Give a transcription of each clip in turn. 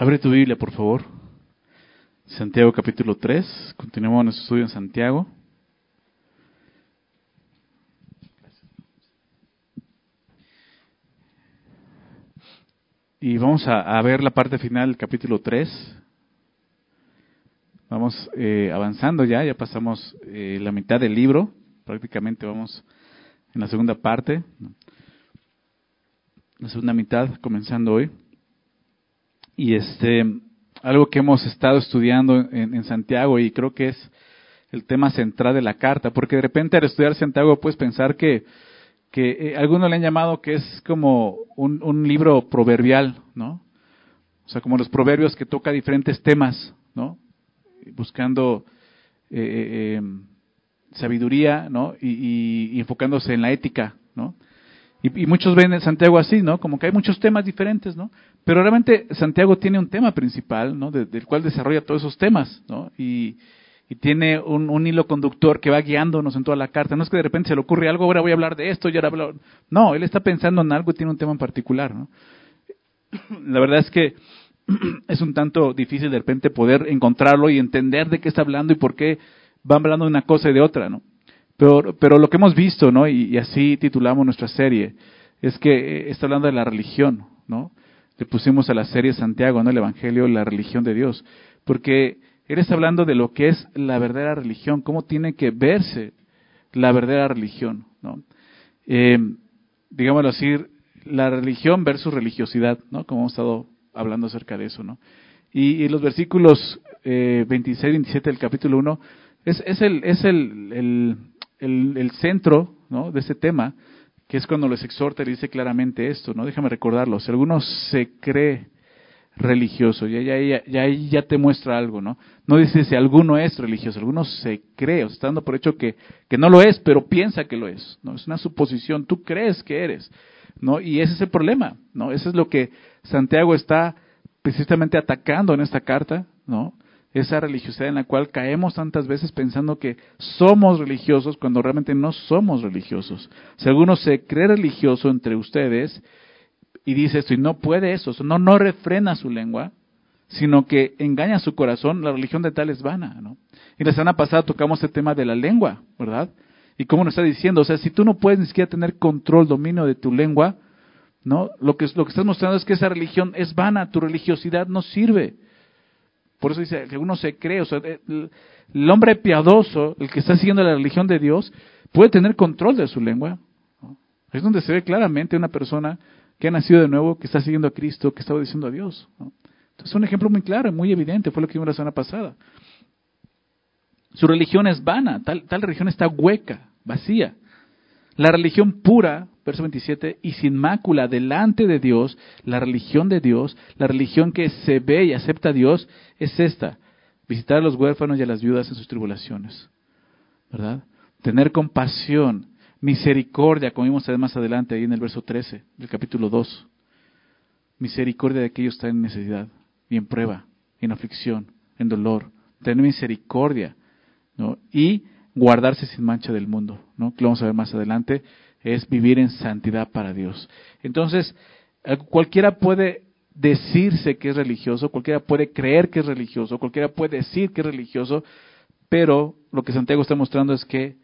Abre tu Biblia, por favor. Santiago capítulo 3. Continuamos nuestro estudio en Santiago. Y vamos a, ver la parte final del capítulo 3. Vamos eh, avanzando ya, ya pasamos eh, la mitad del libro, prácticamente vamos en la segunda parte, la segunda mitad, comenzando hoy. Y este, algo que hemos estado estudiando en, Santiago y creo que es el tema central de la carta, porque de repente al estudiar Santiago puedes pensar que que eh, algunos le han llamado que es como un, libro proverbial, ¿no? O sea, como los proverbios que toca diferentes temas, ¿no? Buscando eh, eh, em, sabiduría, ¿no? Y, y, enfocándose en la ética, ¿no? Y, muchos ven en Santiago así, ¿no? Como que hay muchos temas diferentes, ¿no? Pero realmente Santiago tiene un tema principal, ¿no? del cual desarrolla todos esos temas, ¿no? Y, y tiene un, hilo conductor que va guiándonos en toda la carta. No es que de repente se le ocurre algo, ahora voy a hablar de esto, y ahora hablo... No, él está pensando en algo y tiene un tema en particular. ¿no? La verdad es que es un tanto difícil de repente poder encontrarlo y entender de qué está hablando y por qué va hablando de una cosa y de otra. ¿no? Pero, pero lo que hemos visto, ¿no? y, así titulamos nuestra serie, es que está hablando de la religión. ¿no? Le pusimos a la serie Santiago, ¿no? el Evangelio, la religión de Dios. Porque él está hablando de lo que es la verdadera religión, cómo tiene que verse la verdadera religión. ¿no? Eh, digámoslo así, la religión versus religiosidad, ¿no? como hemos estado hablando acerca de eso. ¿no? Y, los versículos eh, 26 y 27 del capítulo 1 es, es, el, es el, el, centro ¿no? de ese tema, que es cuando les exhorta y dice claramente esto. ¿no? Déjame recordarlo. Si alguno se cree religioso. Ya, ya, ya, ya te muestra algo, ¿no? No dice si alguno es religioso, alguno se cree, o está dando por hecho que, que no lo es, pero piensa que lo es, ¿no? Es una suposición, tú crees que eres, ¿no? Y ese es el problema, ¿no? Eso es lo que Santiago está precisamente atacando en esta carta, ¿no? Esa religiosidad en la cual caemos tantas veces pensando que somos religiosos cuando realmente no somos religiosos. Si alguno se cree religioso entre ustedes, y dice esto, y no puede eso, no, no refrena su lengua, sino que engaña su corazón, la religión de tal es vana, ¿no? Y la semana pasada tocamos el tema de la lengua, ¿verdad? Y cómo nos está diciendo, o sea, si tú no puedes ni siquiera tener control, dominio de tu lengua, ¿no? Lo que, lo que estás mostrando es que esa religión es vana, tu religiosidad no sirve. Por eso dice que uno se cree, o sea, el, el hombre piadoso, el que está siguiendo la religión de Dios, puede tener control de su lengua. Es donde se ve claramente una persona que ha nacido de nuevo, que está siguiendo a Cristo, que está obedeciendo a Dios. Entonces, un ejemplo muy claro, muy evidente, fue lo que vimos la semana pasada. Su religión es vana, tal religión está hueca, vacía. La religión pura, verso 27, y sin mácula delante de Dios, la religión de Dios, la religión que se ve y acepta a Dios, es esta, visitar a los huérfanos y a las viudas en sus tribulaciones. ¿Verdad? Tener compasión Misericordia, como vimos más adelante ahí en el verso 13 del capítulo 2. Misericordia de aquellos que están en necesidad y en prueba, en aflicción, en dolor. Tener misericordia, ¿no? Y guardarse sin mancha del mundo, ¿no? Que lo vamos a ver más adelante, es vivir en santidad para Dios. Entonces, eh, cualquiera puede decirse que es religioso, cualquiera puede creer que es religioso, cualquiera puede decir que es religioso, pero lo que Santiago está mostrando es que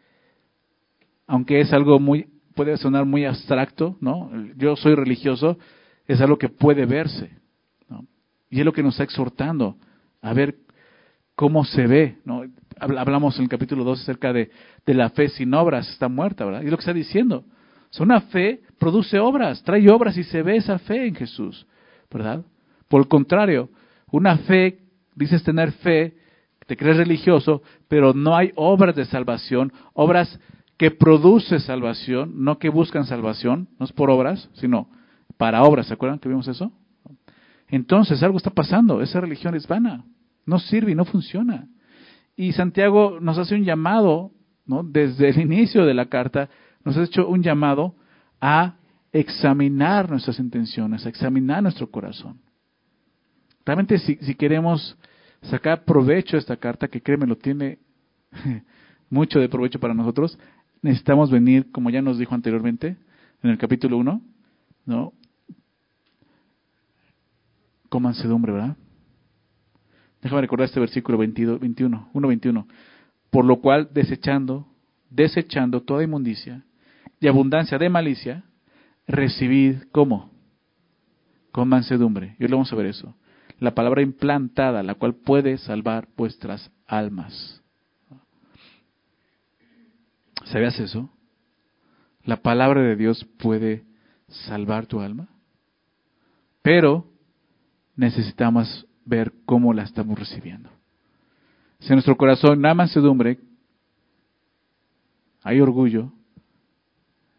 aunque es algo muy, puede sonar muy abstracto, ¿no? Yo soy religioso, es algo que puede verse, ¿no? Y es lo que nos está exhortando a ver cómo se ve, ¿no? Hablamos en el capítulo 2 acerca de, de la fe sin obras, está muerta, ¿verdad? Y lo que está diciendo. O una fe produce obras, trae obras y se ve esa fe en Jesús, ¿verdad? Por el contrario, una fe, dices tener fe, te crees religioso, pero no hay obras de salvación, obras que produce salvación, no que buscan salvación, no es por obras, sino para obras. ¿Se acuerdan que vimos eso? Entonces algo está pasando, esa religión es vana, no sirve y no funciona. Y Santiago nos hace un llamado, ¿no? desde el inicio de la carta, nos ha hecho un llamado a examinar nuestras intenciones, a examinar nuestro corazón. Realmente si, queremos sacar provecho de esta carta, que créeme lo tiene mucho de provecho para nosotros, necesitamos venir, como ya nos dijo anteriormente, en el capítulo 1, ¿no? Con mansedumbre, ¿verdad? Déjame recordar este versículo 22, 21, 1.21. Por lo cual, desechando, desechando toda inmundicia y abundancia de malicia, recibid, ¿cómo? Con mansedumbre. Y hoy vamos a ver eso. La palabra implantada, la cual puede salvar vuestras almas. ¿Sabías eso? La palabra de Dios puede salvar tu alma. Pero necesitamos ver cómo la estamos recibiendo. Si en nuestro corazón hay mansedumbre, hay orgullo,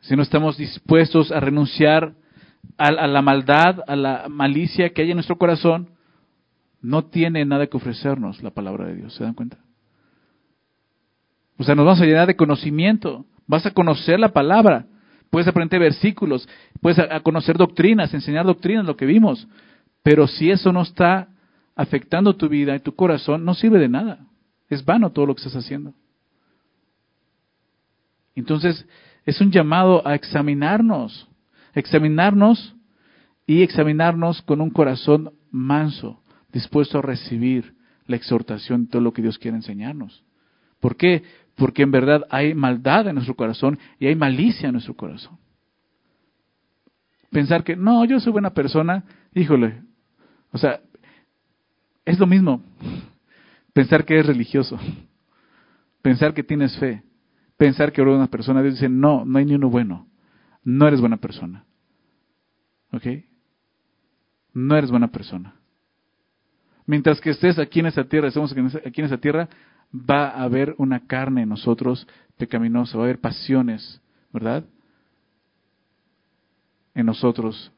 si no estamos dispuestos a renunciar a, la maldad, a la malicia que hay en nuestro corazón, no tiene nada que ofrecernos la palabra de Dios. ¿Se dan cuenta? O sea, nos vamos a llenar de conocimiento. Vas a conocer la palabra. Puedes aprender versículos, puedes a conocer doctrinas, enseñar doctrinas, lo que vimos. Pero si eso no está afectando tu vida y tu corazón, no sirve de nada. Es vano todo lo que estás haciendo. Entonces, es un llamado a examinarnos, examinarnos y examinarnos con un corazón manso, dispuesto a recibir la exhortación de todo lo que Dios quiere enseñarnos. ¿Por qué? Porque en verdad hay maldad en nuestro corazón y hay malicia en nuestro corazón. Pensar que, no, yo soy buena persona, híjole, o sea, es lo mismo. Pensar que eres religioso, pensar que tienes fe, pensar que una persona dice, no, no hay ni uno bueno, no eres buena persona. ¿Ok? No eres buena persona. Mientras que estés aquí en esta tierra, estamos aquí en esta tierra, va a haber una carne en nosotros pecaminosa, va a haber pasiones, ¿verdad? En nosotros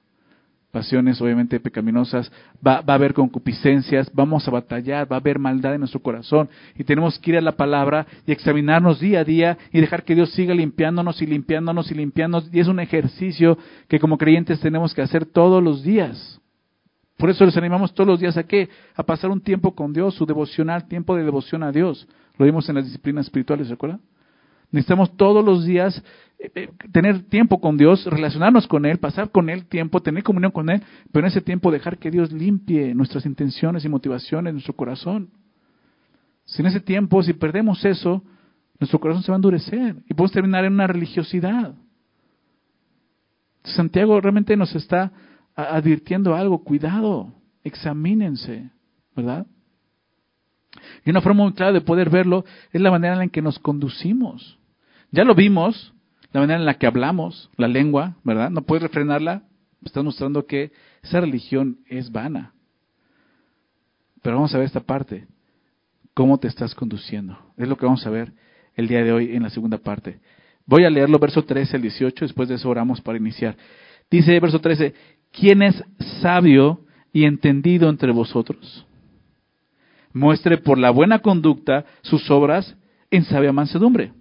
pasiones obviamente pecaminosas, va, va, a haber concupiscencias, vamos a batallar, va a haber maldad en nuestro corazón y tenemos que ir a la palabra y examinarnos día a día y dejar que Dios siga limpiándonos y limpiándonos y limpiándonos y es un ejercicio que como creyentes tenemos que hacer todos los días. Por eso les animamos todos los días a qué? A pasar un tiempo con Dios, su devocional, tiempo de devoción a Dios. Lo vimos en las disciplinas espirituales, ¿se acuerdan? Necesitamos todos los días eh, eh, tener tiempo con Dios, relacionarnos con Él, pasar con Él tiempo, tener comunión con Él, pero en ese tiempo dejar que Dios limpie nuestras intenciones y motivaciones, nuestro corazón. Si en ese tiempo, si perdemos eso, nuestro corazón se va a endurecer y podemos terminar en una religiosidad. Santiago realmente nos está advirtiendo algo, cuidado, examínense, ¿verdad? Y una forma muy clara de poder verlo es la manera en que nos conducimos. Ya lo vimos, la manera en la que hablamos, la lengua, ¿verdad? No puedes refrenarla, estás mostrando que esa religión es vana. Pero vamos a ver esta parte, cómo te estás conduciendo. Es lo que vamos a ver el día de hoy en la segunda parte. Voy a leerlo, verso 13 al 18, después de eso oramos para iniciar. Dice verso 13, ¿quién es sabio y entendido entre vosotros? Muestre por la buena conducta sus obras en sabia mansedumbre.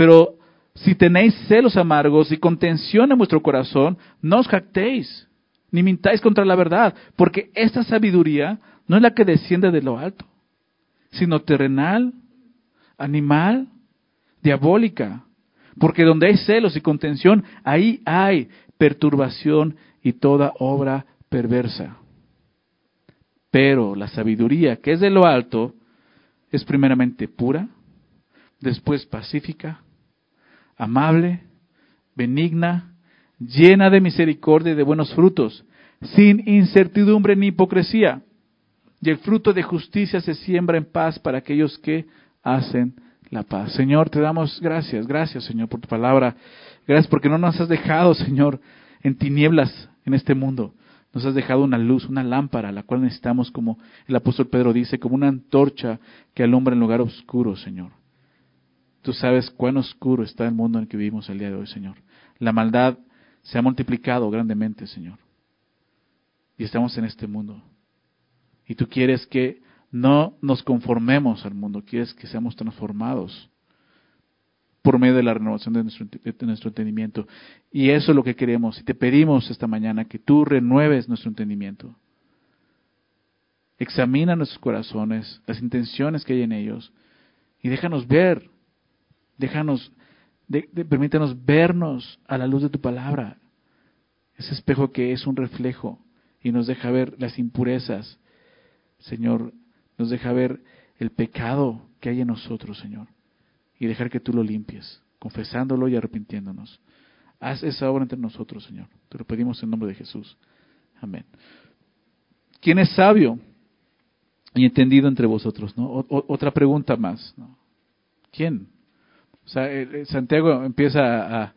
Pero si tenéis celos amargos y contención en vuestro corazón, no os jactéis, ni mintáis contra la verdad, porque esta sabiduría no es la que desciende de lo alto, sino terrenal, animal, diabólica. Porque donde hay celos y contención, ahí hay perturbación y toda obra perversa. Pero la sabiduría que es de lo alto es primeramente pura, después pacífica, amable, benigna, llena de misericordia y de buenos frutos, sin incertidumbre ni hipocresía. Y el fruto de justicia se siembra en paz para aquellos que hacen la paz. Señor, te damos gracias, gracias Señor por tu palabra. Gracias porque no nos has dejado, Señor, en tinieblas en este mundo. Nos has dejado una luz, una lámpara, la cual necesitamos, como el apóstol Pedro dice, como una antorcha que alumbra en lugar oscuro, Señor. Tú sabes cuán oscuro está el mundo en el que vivimos el día de hoy, Señor. La maldad se ha multiplicado grandemente, Señor. Y estamos en este mundo. Y tú quieres que no nos conformemos al mundo, quieres que seamos transformados por medio de la renovación de nuestro, de nuestro, entendimiento. Y eso es lo que queremos. Y te pedimos esta mañana que tú renueves nuestro entendimiento. Examina nuestros corazones, las intenciones que hay en ellos, y déjanos ver Déjanos, permítanos vernos a la luz de tu palabra. Ese espejo que es un reflejo y nos deja ver las impurezas, Señor, nos deja ver el pecado que hay en nosotros, Señor, y dejar que tú lo limpies, confesándolo y arrepintiéndonos. Haz esa obra entre nosotros, Señor. Te lo pedimos en nombre de Jesús. Amén. ¿Quién es sabio y entendido entre vosotros? ¿no? otra pregunta más. ¿no? ¿Quién? O sea, Santiago empieza a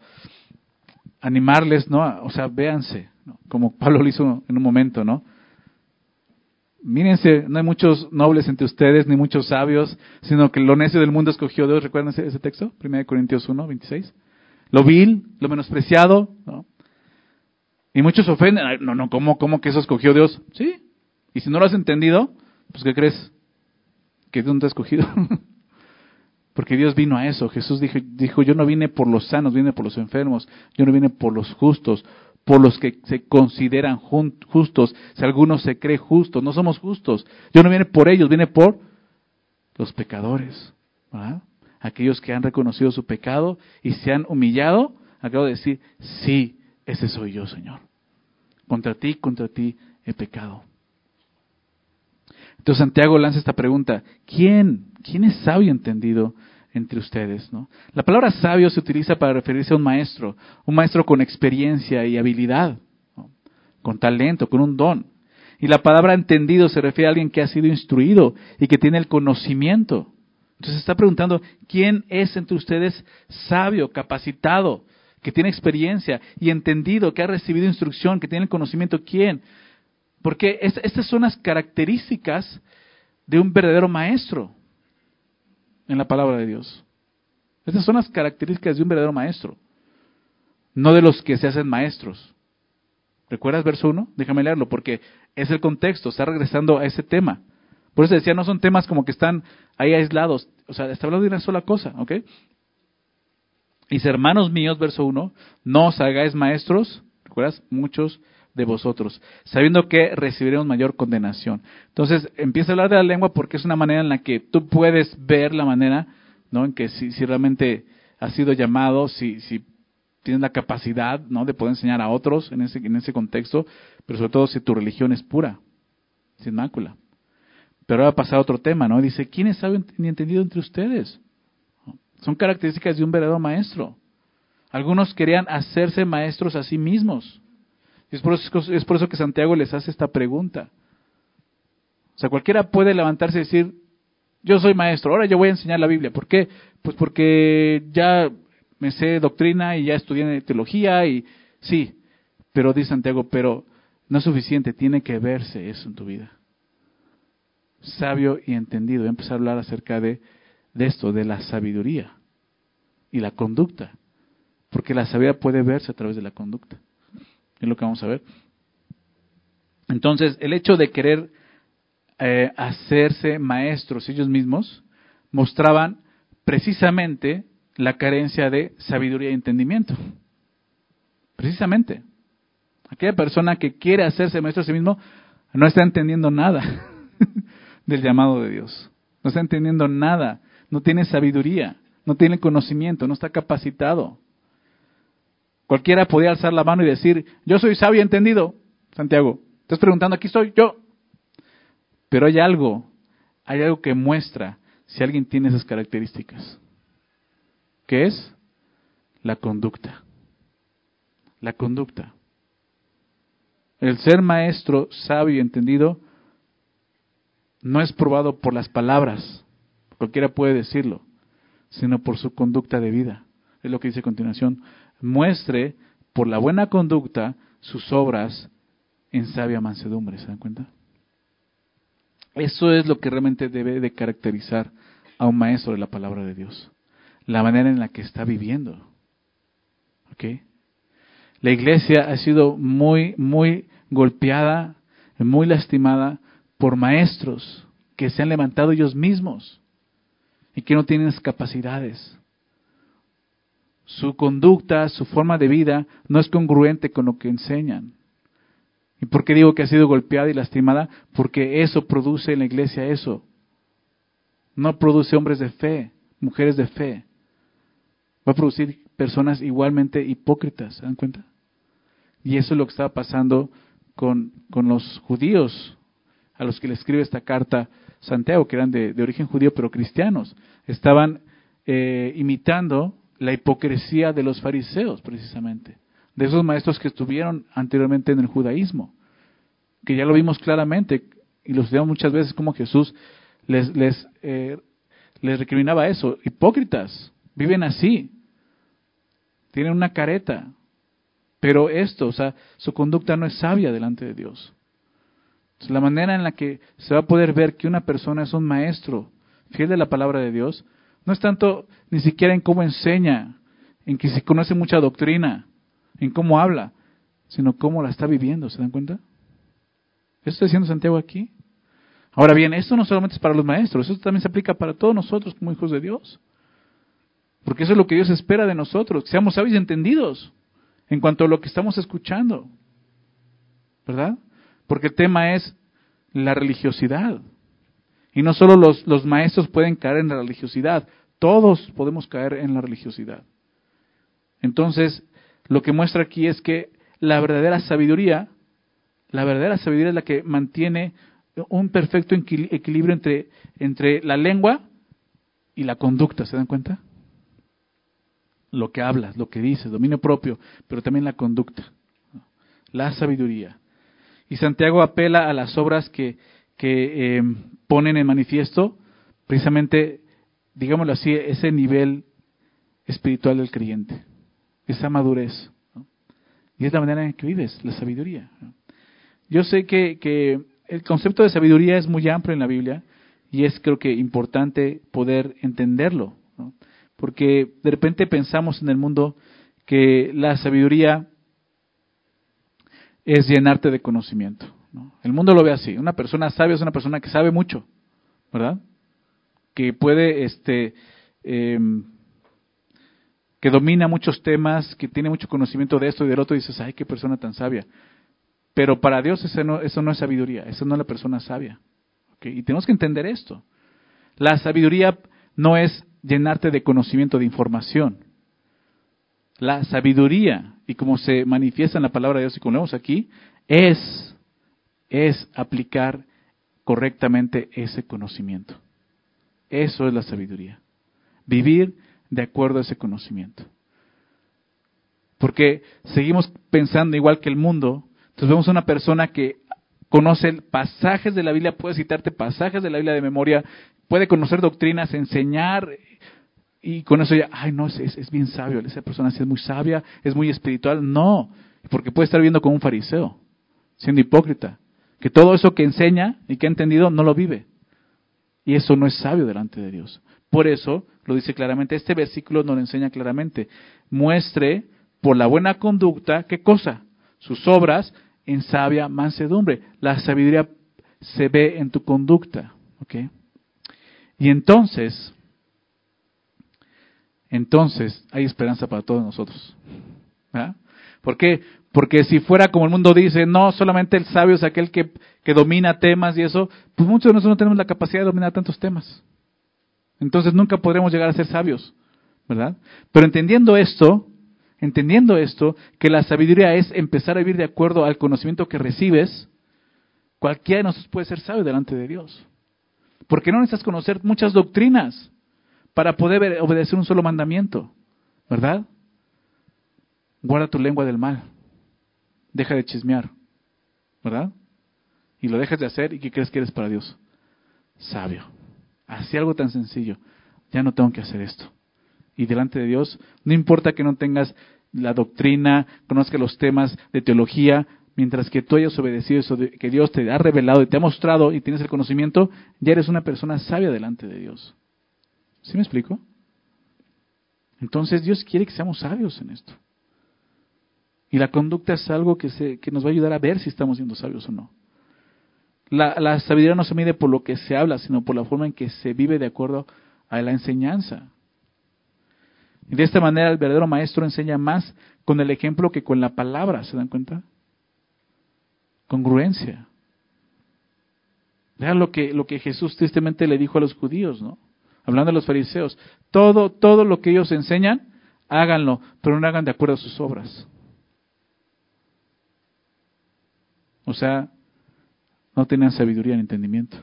animarles, ¿no? O sea, véanse, como Pablo lo hizo en un momento, ¿no? Mírense, no hay muchos nobles entre ustedes, ni muchos sabios, sino que lo necio del mundo escogió Dios. ¿Recuerdan ese, ese texto? 1 Corintios 1, 26. Lo vil, lo menospreciado, ¿no? Y muchos ofenden. No, no, ¿cómo, ¿cómo que eso escogió Dios? Sí. Y si no lo has entendido, pues ¿qué crees? Que Dios no te ha escogido. Porque Dios vino a eso. Jesús dijo, dijo, yo no vine por los sanos, vine por los enfermos. Yo no vine por los justos, por los que se consideran justos. Si alguno se cree justo, no somos justos. Yo no vine por ellos, vine por los pecadores. Aquellos que han reconocido su pecado y se han humillado. Acabo de decir, sí, ese soy yo, Señor. Contra ti, contra ti he pecado. Entonces Santiago lanza esta pregunta, ¿quién, quién es sabio entendido entre ustedes? ¿no? La palabra sabio se utiliza para referirse a un maestro, un maestro con experiencia y habilidad, con talento, con un don. Y la palabra entendido se refiere a alguien que ha sido instruido y que tiene el conocimiento. Entonces está preguntando, ¿quién es entre ustedes sabio, capacitado, que tiene experiencia y entendido, que ha recibido instrucción, que tiene el conocimiento? ¿Quién? Porque estas son las características de un verdadero maestro en la palabra de Dios. Estas son las características de un verdadero maestro, no de los que se hacen maestros. ¿Recuerdas verso 1? Déjame leerlo porque es el contexto, está regresando a ese tema. Por eso decía, no son temas como que están ahí aislados, o sea, está hablando de una sola cosa, ¿ok? Dice, hermanos míos, verso 1, no os hagáis maestros, ¿recuerdas? Muchos de vosotros, sabiendo que recibiremos mayor condenación. Entonces, empieza a hablar de la lengua porque es una manera en la que tú puedes ver la manera, ¿no? En que si, si realmente has sido llamado, si, si tienes la capacidad, ¿no? De poder enseñar a otros en ese, en ese contexto, pero sobre todo si tu religión es pura, sin mácula. Pero ahora pasa a otro tema, ¿no? Dice, ¿quién es sabio ni entendido entre ustedes? Son características de un verdadero maestro. Algunos querían hacerse maestros a sí mismos. Es por, eso, que Santiago les hace esta pregunta. O sea, cualquiera puede levantarse y decir, yo soy maestro, ahora yo voy a enseñar la Biblia. ¿Por qué? Pues porque ya me sé doctrina y ya estudié teología y sí, pero dice Santiago, pero no es suficiente, tiene que verse eso en tu vida. Sabio y entendido. Voy a empezar a hablar acerca de esto, de la sabiduría y la conducta. Porque la sabiduría puede verse a través de la conducta. Es lo que vamos a ver. Entonces, el hecho de querer eh, hacerse maestros ellos mismos mostraban precisamente la carencia de sabiduría y entendimiento. Precisamente. Aquella persona que quiere hacerse maestro a sí mismo no está entendiendo nada del llamado de Dios. No está entendiendo nada. No tiene sabiduría. No tiene conocimiento. No está capacitado. Cualquiera podía alzar la mano y decir, yo soy sabio y entendido. Santiago, estás preguntando, aquí estoy yo. Pero hay algo, hay algo que muestra si alguien tiene esas características. ¿Qué es? La conducta. La conducta. El ser maestro, sabio y entendido no es probado por las palabras, cualquiera puede decirlo, sino por su conducta de vida. Es lo que dice a continuación muestre por la buena conducta sus obras en sabia mansedumbre. ¿Se dan cuenta? Eso es lo que realmente debe de caracterizar a un maestro de la palabra de Dios. La manera en la que está viviendo. ¿Ok? La iglesia ha sido muy, muy golpeada, muy lastimada por maestros que se han levantado ellos mismos y que no tienen capacidades su conducta, su forma de vida no es congruente con lo que enseñan. ¿Y por qué digo que ha sido golpeada y lastimada? Porque eso produce en la iglesia eso. No produce hombres de fe, mujeres de fe. Va a producir personas igualmente hipócritas, ¿se dan cuenta? Y eso es lo que estaba pasando con, con los judíos a los que le escribe esta carta Santiago, que eran de, origen judío pero cristianos. Estaban eh, imitando la hipocresía de los fariseos, precisamente, de esos maestros que estuvieron anteriormente en el judaísmo, que ya lo vimos claramente y lo estudiamos muchas veces como Jesús les, les, eh, les recriminaba eso. Hipócritas, viven así, tienen una careta, pero esto, o sea, su conducta no es sabia delante de Dios. la manera en la que se va a poder ver que una persona es un maestro fiel de la palabra de Dios, no es tanto ni siquiera en cómo enseña, en que se conoce mucha doctrina, en cómo habla, sino cómo la está viviendo, ¿se dan cuenta? Eso está diciendo Santiago aquí. Ahora bien, esto no solamente es para los maestros, esto también se aplica para todos nosotros como hijos de Dios. Porque eso es lo que Dios espera de nosotros, que seamos sabios y entendidos en cuanto a lo que estamos escuchando. ¿Verdad? Porque el tema es la religiosidad. Y no solo los, los maestros pueden caer en la religiosidad, todos podemos caer en la religiosidad. Entonces, lo que muestra aquí es que la verdadera sabiduría, la verdadera sabiduría es la que mantiene un perfecto equilibrio entre, entre la lengua y la conducta, ¿se dan cuenta? Lo que hablas, lo que dices, dominio propio, pero también la conducta, la sabiduría. Y Santiago apela a las obras que, que eh, ponen en manifiesto precisamente, digámoslo así, ese nivel espiritual del creyente, esa madurez. Y es la manera en que vives, la sabiduría. Yo sé que el concepto de sabiduría es muy amplio en la Biblia y es creo que importante poder entenderlo, porque de repente pensamos en el mundo que la sabiduría es llenarte de conocimiento. El mundo lo ve así. Una persona sabia es una persona que sabe mucho, ¿verdad? Que puede, este, em, que domina muchos temas, que tiene mucho conocimiento de esto y del otro, y dices, ay, qué persona tan sabia. Pero para Dios eso no, eso no es sabiduría, eso no es la persona sabia. Y tenemos que entender esto. La sabiduría no es llenarte de conocimiento, de información. La sabiduría, y como se manifiesta en la palabra de Dios y como vemos aquí, es, es aplicar correctamente ese conocimiento. Eso es la sabiduría. Vivir de acuerdo a ese conocimiento. Porque seguimos pensando igual que el mundo, entonces vemos a una persona que conoce pasajes de la Biblia, puede citarte pasajes de la Biblia de memoria, puede conocer doctrinas, enseñar, y con eso ya, ay, no, es, es, bien sabio, esa persona es muy sabia, es muy espiritual. No, porque puede estar viendo como un fariseo, siendo hipócrita, que todo eso que enseña y que ha entendido no lo vive. Y eso no es sabio delante de Dios. Por eso lo dice claramente, este versículo nos lo enseña claramente. Muestre por la buena conducta, ¿qué cosa? sus obras en sabia mansedumbre. La sabiduría se ve en tu conducta. ¿ok? Y entonces, entonces hay esperanza para todos nosotros. ¿Por qué? Porque si fuera como el mundo dice, no, solamente el sabio es aquel que, que domina temas y eso, pues muchos de nosotros no tenemos la capacidad de dominar tantos temas. Entonces nunca podremos llegar a ser sabios, ¿verdad? Pero entendiendo esto, entendiendo esto, que la sabiduría es empezar a vivir de acuerdo al conocimiento que recibes, cualquiera de nosotros puede ser sabio delante de Dios. Porque no necesitas conocer muchas doctrinas para poder obedecer un solo mandamiento, ¿verdad? Guarda tu lengua del mal. Deja de chismear, ¿verdad? Y lo dejas de hacer y ¿qué crees que eres para Dios? Sabio. Así algo tan sencillo. Ya no tengo que hacer esto y delante de Dios, no importa que no tengas la doctrina, conozcas los temas de teología, mientras que tú hayas obedecido eso que Dios te ha revelado y te ha mostrado y tienes el conocimiento, ya eres una persona sabia delante de Dios. ¿Sí me explico? Entonces Dios quiere que seamos sabios en esto. Y la conducta es algo que, se, que nos va a ayudar a ver si estamos siendo sabios o no. La, la sabiduría no se mide por lo que se habla, sino por la forma en que se vive de acuerdo a la enseñanza. Y de esta manera el verdadero maestro enseña más con el ejemplo que con la palabra, ¿se dan cuenta? Congruencia. Vean lo que, lo que Jesús tristemente le dijo a los judíos, ¿no? Hablando de los fariseos. Todo, todo lo que ellos enseñan, háganlo, pero no hagan de acuerdo a sus obras. O sea, no tenían sabiduría ni entendimiento.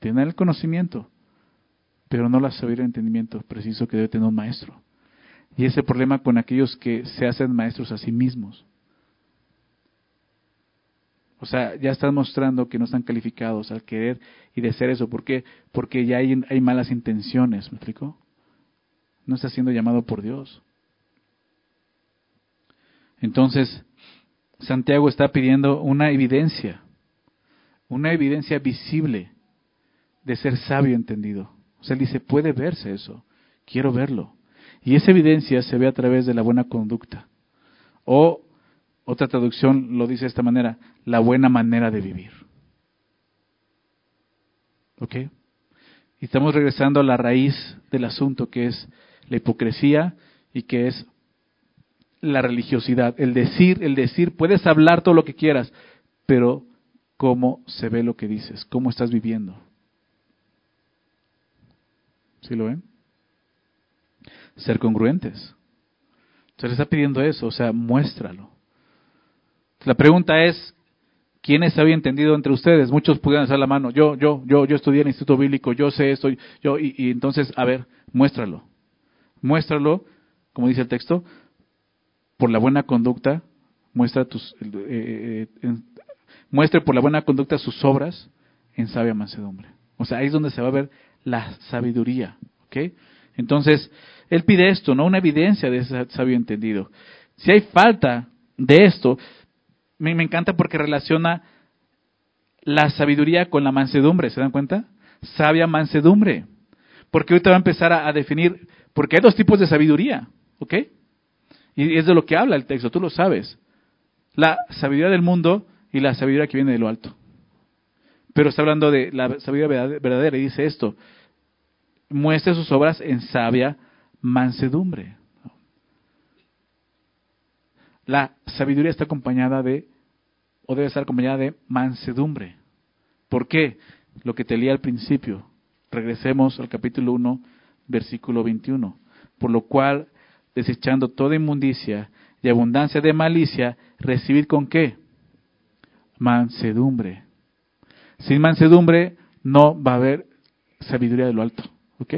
Tenían el conocimiento, pero no la sabiduría ni entendimiento preciso que debe tener un maestro. Y ese problema con aquellos que se hacen maestros a sí mismos. O sea, ya están mostrando que no están calificados al querer y de ser eso. ¿Por qué? Porque ya hay, hay malas intenciones, ¿me explico? No está siendo llamado por Dios. Entonces, Santiago está pidiendo una evidencia, una evidencia visible de ser sabio entendido. O sea, él dice, puede verse eso, quiero verlo. Y esa evidencia se ve a través de la buena conducta. O, otra traducción lo dice de esta manera, la buena manera de vivir. ¿Ok? Y estamos regresando a la raíz del asunto, que es la hipocresía y que es la religiosidad. El decir, el decir, puedes hablar todo lo que quieras, pero cómo se ve lo que dices, cómo estás viviendo. ¿Sí lo ven? Ser congruentes. Se está pidiendo eso, o sea, muéstralo. La pregunta es, ¿quién es había entendido entre ustedes? Muchos pudieran hacer la mano. Yo, yo, yo, yo estudié en el Instituto Bíblico, yo sé esto, yo, y entonces, a ver, muéstralo. Muéstralo, como dice el texto, por la buena conducta, muestra tus, eh, eh, muestre por la buena conducta sus obras en sabia mansedumbre. O sea, ahí es donde se va a ver la sabiduría. ¿ok? Entonces, él pide esto, no una evidencia de ese sabio entendido. Si hay falta de esto, me, me encanta porque relaciona la sabiduría con la mansedumbre, ¿se dan cuenta? Sabia mansedumbre. Porque ahorita va a empezar a, a definir, porque hay dos tipos de sabiduría, ¿ok? Y es de lo que habla el texto, tú lo sabes. La sabiduría del mundo y la sabiduría que viene de lo alto. Pero está hablando de la sabiduría verdadera y dice esto, muestre sus obras en sabia mansedumbre. La sabiduría está acompañada de, o debe estar acompañada de mansedumbre. ¿Por qué? Lo que te leí al principio. Regresemos al capítulo 1, versículo 21. Por lo cual desechando toda inmundicia y abundancia de malicia, recibir con qué? Mansedumbre. Sin mansedumbre no va a haber sabiduría de lo alto. ¿Ok?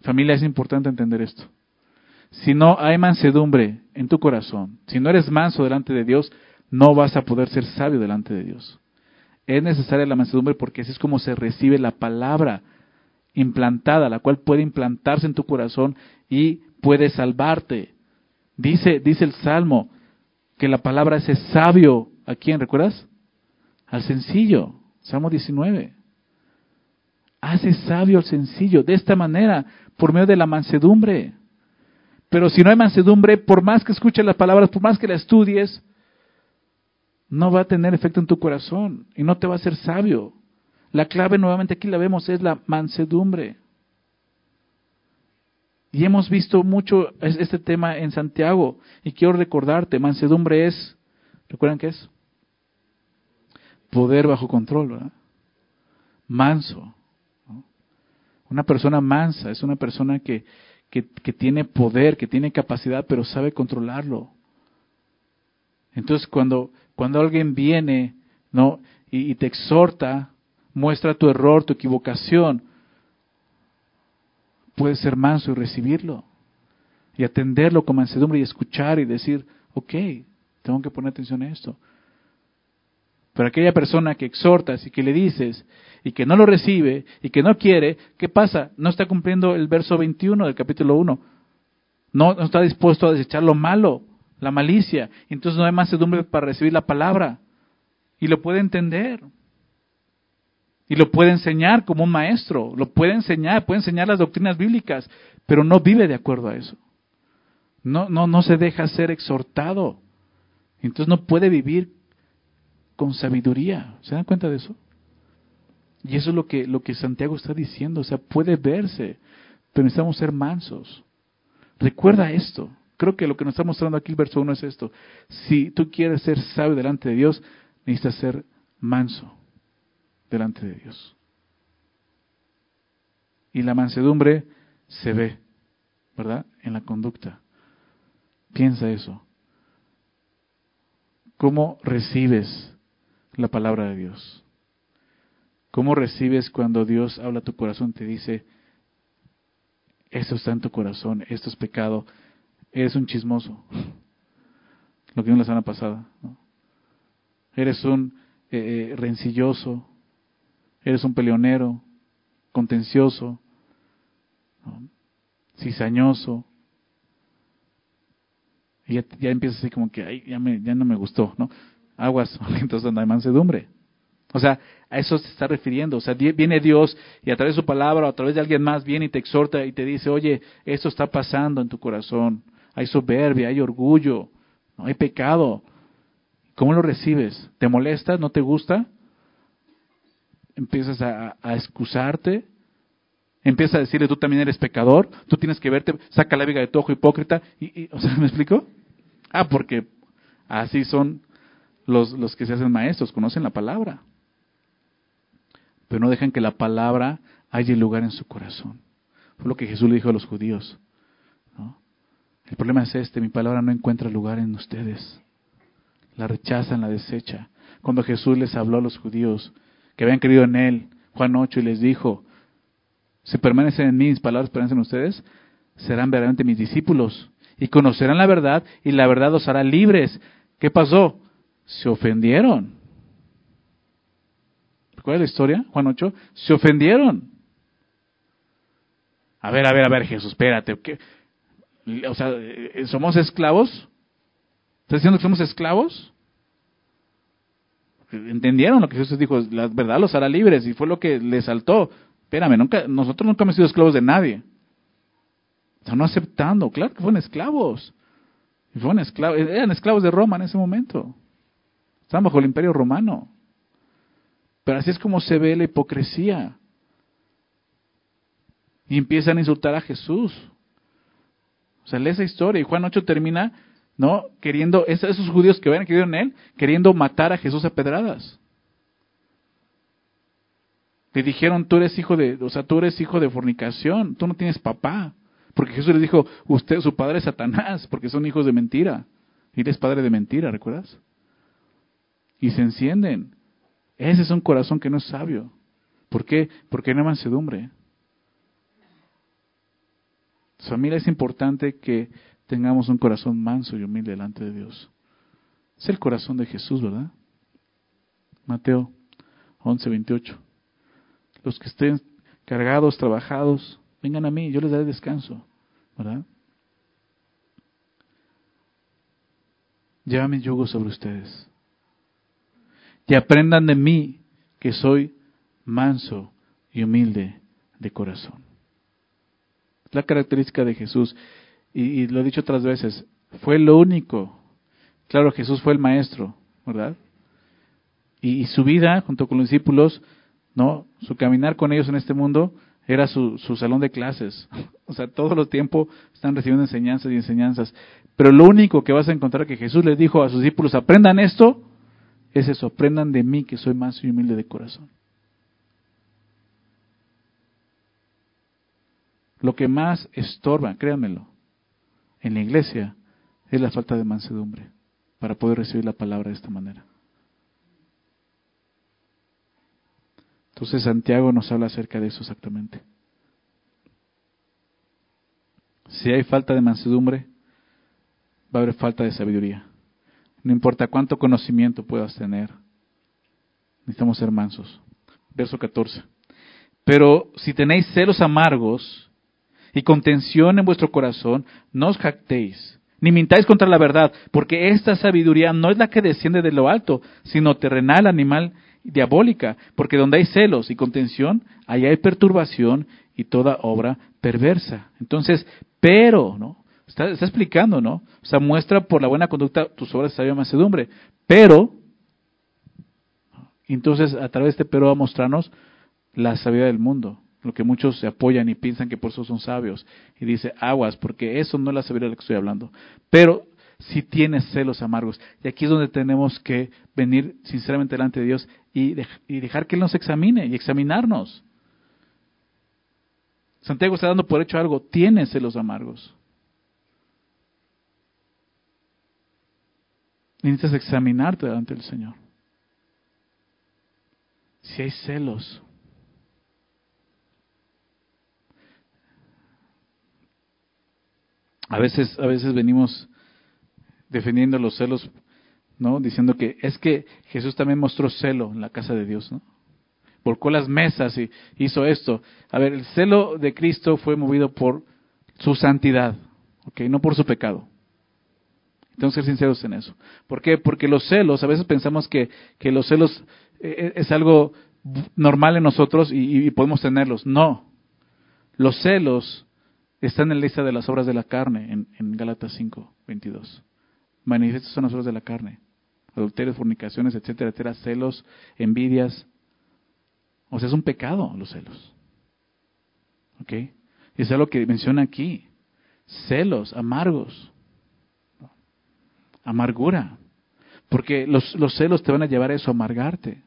Familia, es importante entender esto. Si no hay mansedumbre en tu corazón, si no eres manso delante de Dios, no vas a poder ser sabio delante de Dios. Es necesaria la mansedumbre porque así es como se recibe la palabra implantada, la cual puede implantarse en tu corazón y puede salvarte. Dice, dice el Salmo que la palabra es sabio. ¿A quién recuerdas? Al sencillo. Salmo 19. Hace sabio al sencillo. De esta manera, por medio de la mansedumbre. Pero si no hay mansedumbre, por más que escuches las palabras, por más que la estudies, no va a tener efecto en tu corazón y no te va a hacer sabio. La clave nuevamente aquí la vemos es la mansedumbre. Y hemos visto mucho este tema en Santiago. Y quiero recordarte, mansedumbre es, ¿recuerdan qué es? Poder bajo control. Manso. Una persona mansa es una persona que, que, tiene poder, que tiene capacidad, pero sabe controlarlo. Entonces cuando, cuando alguien viene ¿no? y te exhorta, muestra tu error, tu equivocación, puedes ser manso y recibirlo y atenderlo con mansedumbre y escuchar y decir, ok, tengo que poner atención a esto. Pero aquella persona que exhortas y que le dices y que no lo recibe y que no quiere, ¿qué pasa? No está cumpliendo el verso 21 del capítulo 1. No, no está dispuesto a desechar lo malo, la malicia. Entonces no hay mansedumbre para recibir la palabra. Y lo puede entender. Y lo puede enseñar como un maestro, lo puede enseñar, puede enseñar las doctrinas bíblicas, pero no vive de acuerdo a eso. No, no, no se deja ser exhortado. Entonces no puede vivir con sabiduría. ¿Se dan cuenta de eso? Y eso es lo que, lo que Santiago está diciendo. O sea, puede verse, pero necesitamos ser mansos. Recuerda esto. Creo que lo que nos está mostrando aquí el verso 1 es esto. Si tú quieres ser sabio delante de Dios, necesitas ser manso delante de Dios. Y la mansedumbre se ve, ¿verdad? En la conducta. Piensa eso. ¿Cómo recibes la palabra de Dios? ¿Cómo recibes cuando Dios habla a tu corazón te dice, esto está en tu corazón, esto es pecado, eres un chismoso? Lo que vimos la semana pasada. Eres un eh, eh, rencilloso, eres un peleonero, contencioso, cizañoso. Y ya, empiezas así como que, ay, ya, me, ya no me gustó, ¿no? Aguas, entonces no hay mansedumbre. O sea, a eso se está refiriendo. O sea, viene Dios y a través de su palabra o a través de alguien más viene y te exhorta y te dice, oye, esto está pasando en tu corazón. Hay soberbia, hay orgullo, ¿no? hay pecado. ¿Cómo lo recibes? ¿Te molesta? ¿No te gusta? Empiezas a, excusarte. Empiezas a decirle, tú también eres pecador. Tú tienes que verte, saca la viga de tu ojo hipócrita. Y, ¿me explico? Ah, porque así son los, los que se hacen maestros, conocen la palabra pero no dejan que la palabra haya lugar en su corazón. Fue lo que Jesús le dijo a los judíos. El problema es este, mi palabra no encuentra lugar en ustedes. La rechazan, la desecha. Cuando Jesús les habló a los judíos que habían creído en Él, Juan 8, y les dijo, si permanecen en mí, mis palabras permanecen en ustedes, serán verdaderamente mis discípulos y conocerán la verdad y la verdad los hará libres. ¿Qué pasó? Se ofendieron. ¿Cuál es la historia? Juan 8. Se ofendieron. A ver, a ver, a ver, Jesús, espérate. O sea, ¿somos esclavos? ¿Estás diciendo que somos esclavos? Entendieron lo que Jesús dijo, la verdad los hará libres y fue lo que les saltó. Espérame, nunca, nosotros nunca hemos sido esclavos de nadie. Están no aceptando, claro que fueron esclavos. Fueron esclavos, eran esclavos de Roma en ese momento. Estaban bajo el imperio romano. Pero así es como se ve la hipocresía. Y empiezan a insultar a Jesús. O sea, lee esa historia. Y Juan 8 termina, ¿no? Queriendo, esos judíos que habían querido en él, queriendo matar a Jesús a pedradas. Le dijeron, tú eres hijo de, o sea, tú eres hijo de fornicación, tú no tienes papá. Porque Jesús les dijo, usted, su padre es Satanás, porque son hijos de mentira. Y eres padre de mentira, ¿recuerdas? Y se encienden. Ese es un corazón que no es sabio. ¿Por qué? Porque hay mansedumbre. Familia, es importante que tengamos un corazón manso y humilde delante de Dios. Es el corazón de Jesús, ¿verdad? Mateo 11, 28. Los que estén cargados, trabajados, vengan a mí, yo les daré descanso, ¿verdad? Lleva mi yugo sobre ustedes y aprendan de mí que soy manso y humilde de corazón. La característica de Jesús, y, lo he dicho otras veces, fue lo único. Claro, Jesús fue el maestro, ¿verdad? Y, su vida junto con los discípulos, ¿no? Su caminar con ellos en este mundo era su, salón de clases. O sea, todo el tiempo están recibiendo enseñanzas y enseñanzas. Pero lo único que vas a encontrar que Jesús les dijo a sus discípulos, aprendan esto, es eso, aprendan de mí que soy más humilde de corazón. Lo que más estorba, créanmelo, en la iglesia es la falta de mansedumbre para poder recibir la palabra de esta manera. Entonces Santiago nos habla acerca de eso exactamente. Si hay falta de mansedumbre, va a haber falta de sabiduría. No importa cuánto conocimiento puedas tener. Necesitamos ser mansos. Verso 14. Pero si tenéis celos amargos y contención en vuestro corazón, no os jactéis, ni mintáis contra la verdad, porque esta sabiduría no es la que desciende de lo alto, sino terrenal, animal, diabólica, porque donde hay celos y contención, ahí hay perturbación y toda obra perversa. Entonces, pero, ¿no? Está, explicando, ¿no? O sea, muestra por la buena conducta tus obras de sabia mansedumbre. Pero, entonces a través de este pero va a mostrarnos la sabiduría del mundo. Lo que muchos se apoyan y piensan que por eso son sabios. Y dice, aguas, porque eso no es la sabiduría de la que estoy hablando. Pero si tienes celos amargos. Y aquí es donde tenemos que venir sinceramente delante de Dios y, y dejar que Él nos examine y examinarnos. Santiago está dando por hecho algo, tiene celos amargos. necesitas examinarte delante del Señor. Si hay celos, a veces, a veces venimos defendiendo los celos, ¿no? Diciendo que es que Jesús también mostró celo en la casa de Dios, ¿no? Volcó las mesas y hizo esto. A ver, el celo de Cristo fue movido por su santidad, ¿ok? No por su pecado. Tenemos que ser sinceros en eso. ¿Por qué? Porque los celos, a veces pensamos que, que los celos eh, eh, es algo normal en nosotros y, y podemos tenerlos. No. Los celos están en la lista de las obras de la carne en, en Gálatas 5, 22. Manifiestas son las obras de la carne. Adulterios, fornicaciones, etcétera, etcétera, celos, envidias. O sea, es un pecado los celos. ¿Ok? Es algo que menciona aquí. Celos, amargos amargura. Porque los, los celos te van a llevar a eso, a amargarte.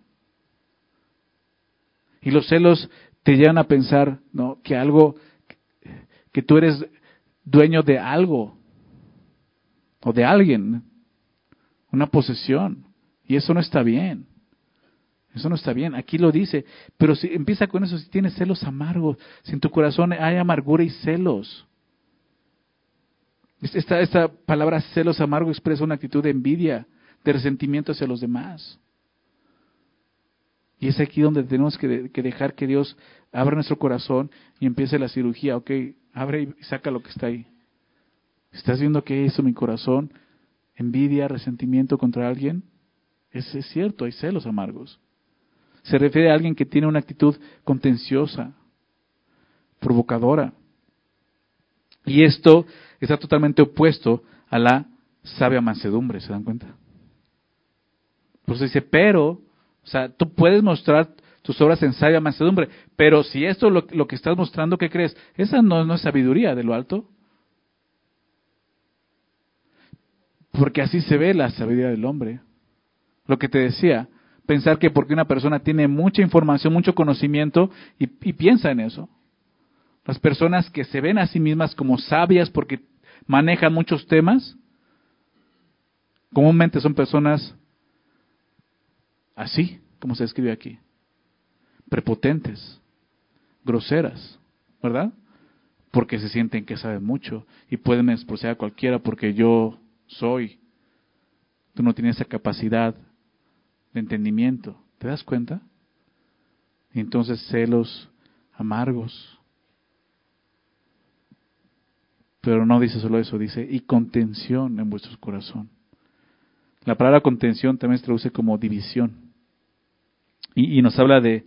Y los celos te llevan a pensar que algo, que tú eres dueño de algo o de alguien, una posesión. Y eso no está bien. Eso no está bien. Aquí lo dice. Pero si empieza con eso, si tienes celos amargos, si en tu corazón hay amargura y celos, esta, esta palabra celos amargo expresa una actitud de envidia, de resentimiento hacia los demás. Y es aquí donde tenemos que, dejar que Dios abra nuestro corazón y empiece la cirugía. Ok, abre y saca lo que está ahí. ¿Estás viendo que eso mi corazón? Envidia, resentimiento contra alguien. Es, es cierto, hay celos amargos. Se refiere a alguien que tiene una actitud contenciosa, provocadora. Y esto está totalmente opuesto a la sabia mansedumbre, ¿se dan cuenta? Por dice, pero, o sea, tú puedes mostrar tus obras en sabia mansedumbre, pero si esto lo, lo que estás mostrando, ¿qué crees? Esa no, no es sabiduría de lo alto. Porque así se ve la sabiduría del hombre. Lo que te decía, pensar que porque una persona tiene mucha información, mucho conocimiento y, y piensa en eso. Las personas que se ven a sí mismas como sabias porque manejan muchos temas, comúnmente son personas así, como se escribe aquí, prepotentes, groseras, ¿verdad? Porque se sienten que saben mucho y pueden expulsar a cualquiera porque yo soy. Tú no tienes esa capacidad de entendimiento. ¿Te das cuenta? Y entonces celos amargos, Pero no dice solo eso, dice, y contención en vuestro corazón. La palabra contención también se traduce como división. Y, nos habla de,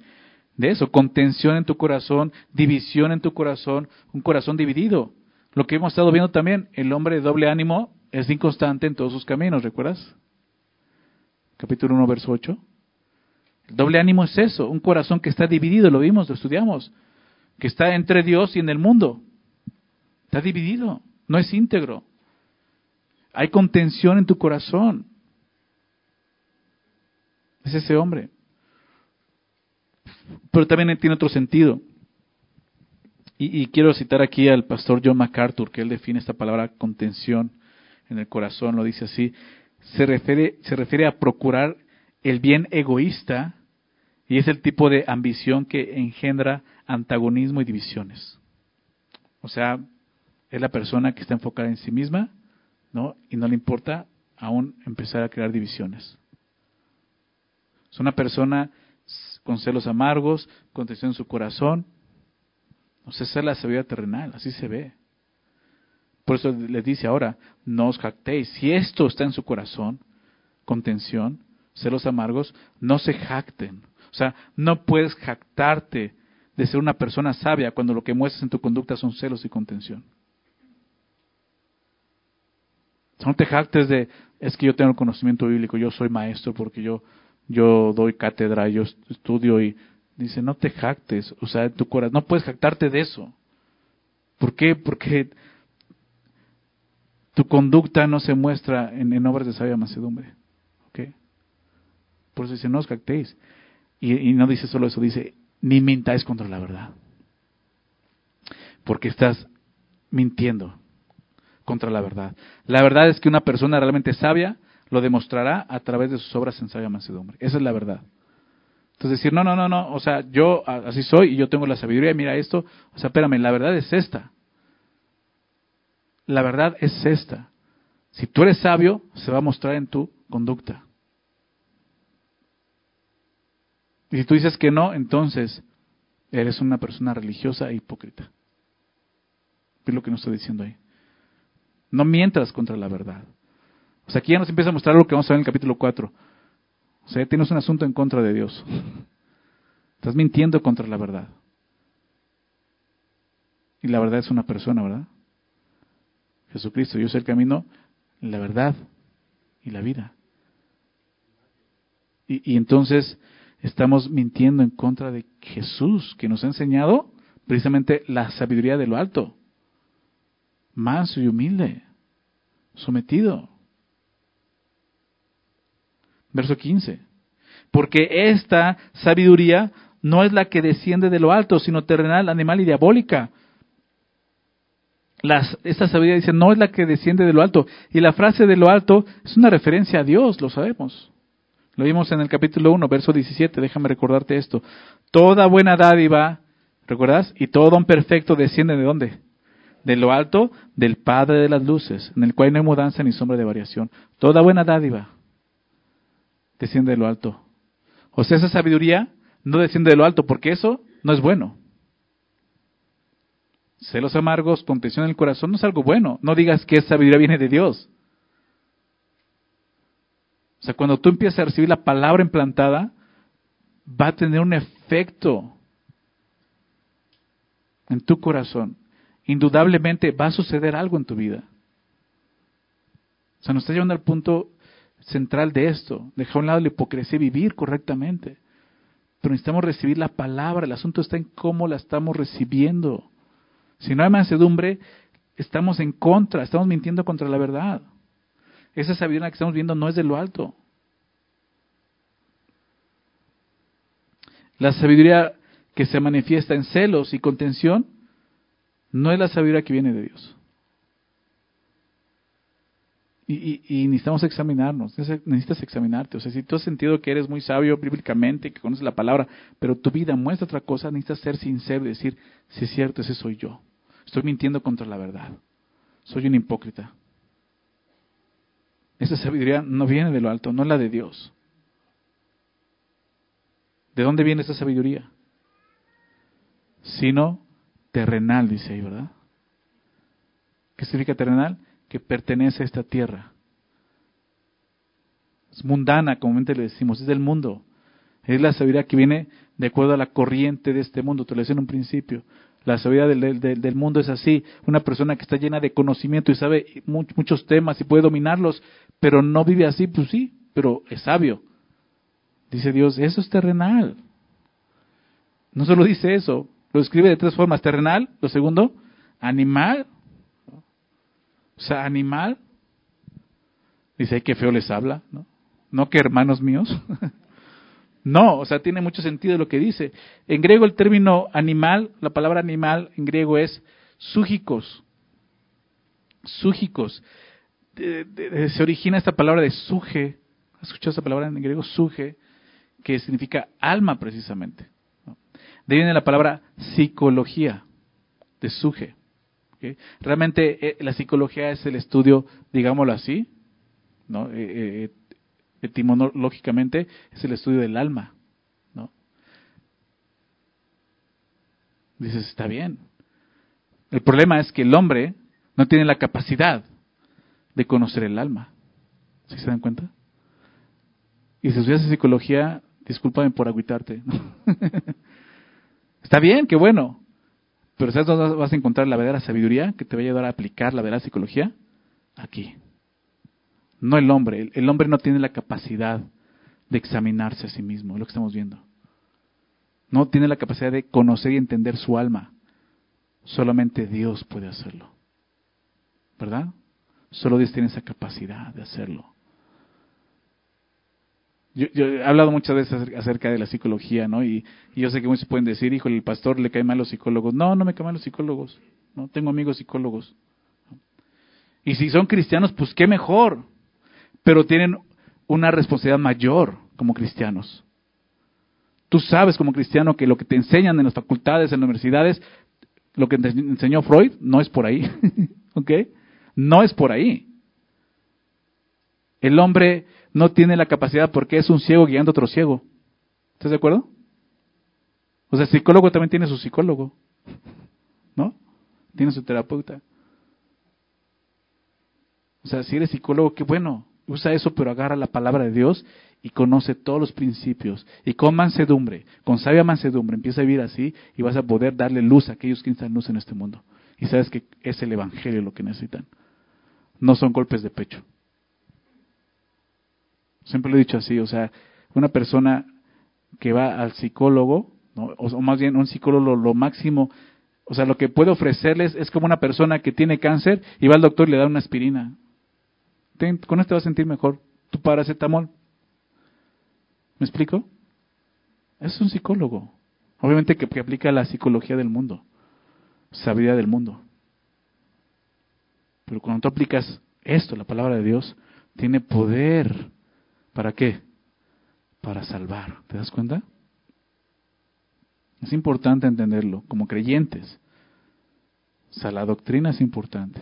de eso, contención en tu corazón, división en tu corazón, un corazón dividido. Lo que hemos estado viendo también, el hombre de doble ánimo es inconstante en todos sus caminos, ¿recuerdas? Capítulo 1, verso 8. El doble ánimo es eso, un corazón que está dividido, lo vimos, lo estudiamos, que está entre Dios y en el mundo. Está dividido, no es íntegro. Hay contención en tu corazón. Es ese hombre. Pero también tiene otro sentido. Y, quiero citar aquí al pastor John MacArthur, que él define esta palabra contención en el corazón, lo dice así. Se refiere, se refiere a procurar el bien egoísta y es el tipo de ambición que engendra antagonismo y divisiones. O sea, es la persona que está enfocada en sí misma, ¿no? Y no le importa aún empezar a crear divisiones. Es una persona con celos amargos, con tensión en su corazón. No sé, esa es la sabiduría terrenal, así se ve. Por eso les dice ahora, no os jactéis. Si esto está en su corazón, contención, celos amargos, no se jacten. O sea, no puedes jactarte de ser una persona sabia cuando lo que muestras en tu conducta son celos y contención. No te jactes de, es que yo tengo conocimiento bíblico, yo soy maestro porque yo, yo doy cátedra, yo estudio y dice, no te jactes, o sea, tu corazón, no puedes jactarte de eso. ¿Por qué? Porque tu conducta no se muestra en, obras de sabia mansedumbre. ¿Ok? Por eso dice, no os jactéis. Y, y no dice solo eso, dice, ni mintáis contra la verdad. Porque estás mintiendo contra la verdad. La verdad es que una persona realmente sabia lo demostrará a través de sus obras en sabia mansedumbre. Esa es la verdad. Entonces decir, no, no, no, no, o sea, yo así soy y yo tengo la sabiduría, mira esto, o sea, espérame, la verdad es esta. La verdad es esta. Si tú eres sabio, se va a mostrar en tu conducta. Y si tú dices que no, entonces eres una persona religiosa e hipócrita. Es lo que nos estoy diciendo ahí. No mientras contra la verdad. O sea, aquí ya nos empieza a mostrar lo que vamos a ver en el capítulo 4. O sea, tienes un asunto en contra de Dios. Estás mintiendo contra la verdad. Y la verdad es una persona, ¿verdad? Jesucristo, yo soy el camino, la verdad y la vida. Y, y entonces estamos mintiendo en contra de Jesús, que nos ha enseñado precisamente la sabiduría de lo alto. Manso y humilde, sometido. Verso 15. Porque esta sabiduría no es la que desciende de lo alto, sino terrenal, animal y diabólica. Las, esta sabiduría dice, no es la que desciende de lo alto. Y la frase de lo alto es una referencia a Dios, lo sabemos. Lo vimos en el capítulo 1, verso 17, déjame recordarte esto. Toda buena dádiva, ¿recuerdas? Y todo don perfecto desciende de dónde? De lo alto, del Padre de las luces, en el cual no hay mudanza ni sombra de variación. Toda buena dádiva desciende de lo alto. O sea, esa sabiduría no desciende de lo alto, porque eso no es bueno. Celos amargos, contención en el corazón no es algo bueno. No digas que esa sabiduría viene de Dios. O sea, cuando tú empiezas a recibir la palabra implantada, va a tener un efecto en tu corazón. Indudablemente va a suceder algo en tu vida. O sea, nos está llevando al punto central de esto. Dejar a un lado la hipocresía y vivir correctamente. Pero necesitamos recibir la palabra. El asunto está en cómo la estamos recibiendo. Si no hay mansedumbre, estamos en contra, estamos mintiendo contra la verdad. Esa sabiduría que estamos viendo no es de lo alto. La sabiduría que se manifiesta en celos y contención no es la sabiduría que viene de Dios. Y, y, necesitamos examinarnos, necesitas examinarte. O sea, si tú has sentido que eres muy sabio bíblicamente, que conoces la palabra, pero tu vida muestra otra cosa, necesitas ser sincero y decir, si es cierto, ese soy yo. Estoy mintiendo contra la verdad. Soy un hipócrita. Esa sabiduría no viene de lo alto, no la de Dios. ¿De dónde viene esa sabiduría? Sino terrenal, dice ahí, ¿verdad? ¿Qué significa terrenal? Que pertenece a esta tierra. Es mundana, como le decimos, es del mundo. Es la sabiduría que viene de acuerdo a la corriente de este mundo. Te lo decía en un principio. La sabiduría del, mundo es así. Una persona que está llena de conocimiento y sabe muchos temas y puede dominarlos, pero no vive así, pues sí, pero es sabio. Dice Dios, eso es terrenal. No solo dice eso, lo escribe de tres formas. Terrenal, lo segundo, animal. O sea, animal. Dice, qué feo les habla, ¿no? No que hermanos míos. No, o sea, tiene mucho sentido lo que dice. En griego el término animal, la palabra animal en griego es súgicos. Súgicos. se origina esta palabra de suje. ¿Has escuchado esa palabra en griego? Suje, que significa alma precisamente. De ahí viene la palabra psicología, de suje. Realmente eh, la psicología es el estudio, digámoslo así, ¿no? Eh, eh, etimológicamente es el estudio del alma, ¿no? Dices, está bien. El problema es que el hombre no tiene la capacidad de conocer el alma. ¿Sí se dan cuenta? Y si estudias psicología, discúlpame por agüitarte. está bien, qué bueno. Pero ¿sabes dónde vas a encontrar la verdadera sabiduría que te va a ayudar a aplicar la verdadera psicología? Aquí no el hombre. El hombre no tiene la capacidad de examinarse a sí mismo, es lo que estamos viendo. No tiene la capacidad de conocer y entender su alma. Solamente Dios puede hacerlo. ¿Verdad? Solo Dios tiene esa capacidad de hacerlo. Yo, he hablado muchas veces acerca de la psicología, ¿no? Y, yo sé que muchos pueden decir, hijo, el pastor le cae mal a los psicólogos. No, no me caen mal los psicólogos. No, tengo amigos psicólogos. Y si son cristianos, pues qué mejor. pero tienen una responsabilidad mayor como cristianos. Tú sabes como cristiano que lo que te enseñan en las facultades, en las universidades, lo que te enseñó Freud, no es por ahí. ¿Ok? No es por ahí. El hombre no tiene la capacidad porque es un ciego guiando a otro ciego. ¿Estás de acuerdo? O sea, el psicólogo también tiene su psicólogo. ¿No? Tiene su terapeuta. O sea, si eres psicólogo, qué bueno. Usa eso, pero agarra la palabra de Dios y conoce todos los principios. Y con mansedumbre, con sabia mansedumbre, empieza a vivir así y vas a poder darle luz a aquellos que necesitan luz en este mundo. Y sabes que es el Evangelio lo que necesitan. No son golpes de pecho. Siempre lo he dicho así, o sea, una persona que va al psicólogo, o, más bien un psicólogo lo, máximo, o sea, lo que puede ofrecerles es como una persona que tiene cáncer y va al doctor y le da una aspirina. con esto vas a sentir mejor. Tu paracetamol, ¿Me explico? Es un psicólogo. Obviamente que, aplica la psicología del mundo, sabiduría del mundo. Pero cuando tú aplicas esto, la palabra de Dios, tiene poder. ¿Para qué? Para salvar. ¿Te das cuenta? Es importante entenderlo como creyentes. O sea, la doctrina es importante.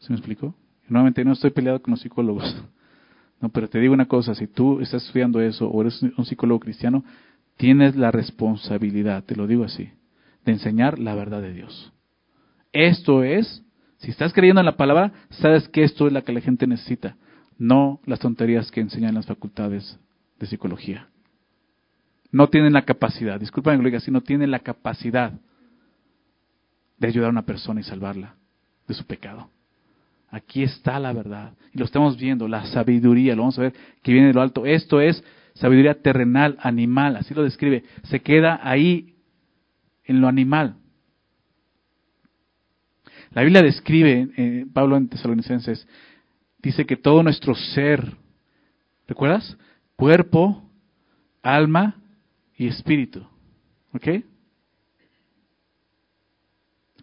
¿Se me explicó? Nuevamente no estoy peleado con los psicólogos. No, pero te digo una cosa, si tú estás estudiando eso o eres un psicólogo cristiano, tienes la responsabilidad, te lo digo así, de enseñar la verdad de Dios. Esto es, si estás creyendo en la palabra, sabes que esto es la que la gente necesita, no las tonterías que enseñan las facultades de psicología. No tienen la capacidad, disculpen que lo diga así, no tienen la capacidad de ayudar a una persona y salvarla de su pecado. Aquí está la verdad. Y lo estamos viendo, la sabiduría, lo vamos a ver que viene de lo alto. Esto es sabiduría terrenal, animal, así lo describe. Se queda ahí en lo animal. La Biblia describe, eh, Pablo en Tesalonicenses, dice que todo nuestro ser, ¿recuerdas? Cuerpo, alma y espíritu. ¿Ok?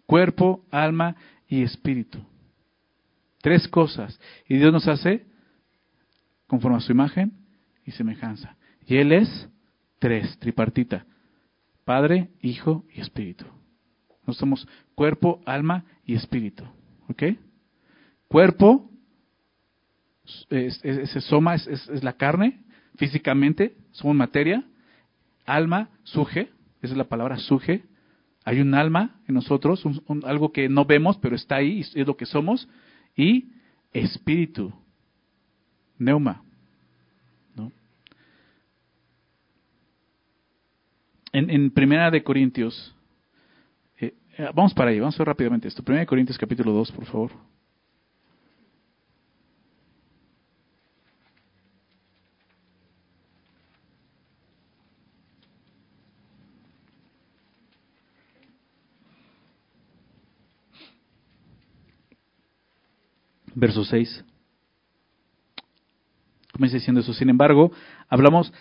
Cuerpo, alma y espíritu. Tres cosas. Y Dios nos hace conforme a su imagen y semejanza. Y Él es tres, tripartita. Padre, Hijo y Espíritu. Nos somos cuerpo, alma y espíritu. ¿Ok? Cuerpo, ese soma es, la carne, físicamente, somos materia. Alma, suje, esa es la palabra suje. Hay un alma en nosotros, algo que no vemos, pero está ahí, es lo que somos y espíritu, neuma. ¿no? En, en, Primera de Corintios, eh, eh, vamos para ahí, vamos a ver rápidamente esto. Primera de Corintios capítulo 2, por favor. Verso 6. Comienza diciendo eso. Sin embargo, hablamos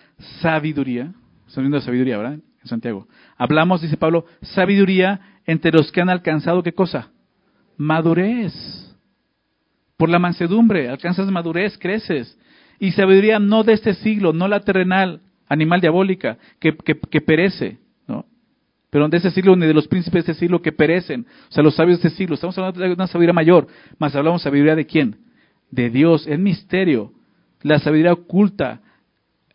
sabiduría. Estamos viendo sabiduría, ¿verdad? En Santiago. Hablamos, dice Pablo, sabiduría entre los que han alcanzado, ¿qué cosa? Madurez. Por la mansedumbre, alcanzas madurez, creces. Y sabiduría no de este siglo, no la terrenal, animal diabólica, que, que, que perece, pero de ese siglo ni de los príncipes de ese siglo que perecen, o sea, los sabios de ese siglo. Estamos hablando de una sabiduría mayor, más hablamos sabiduría de quién? De Dios, es misterio, la sabiduría oculta.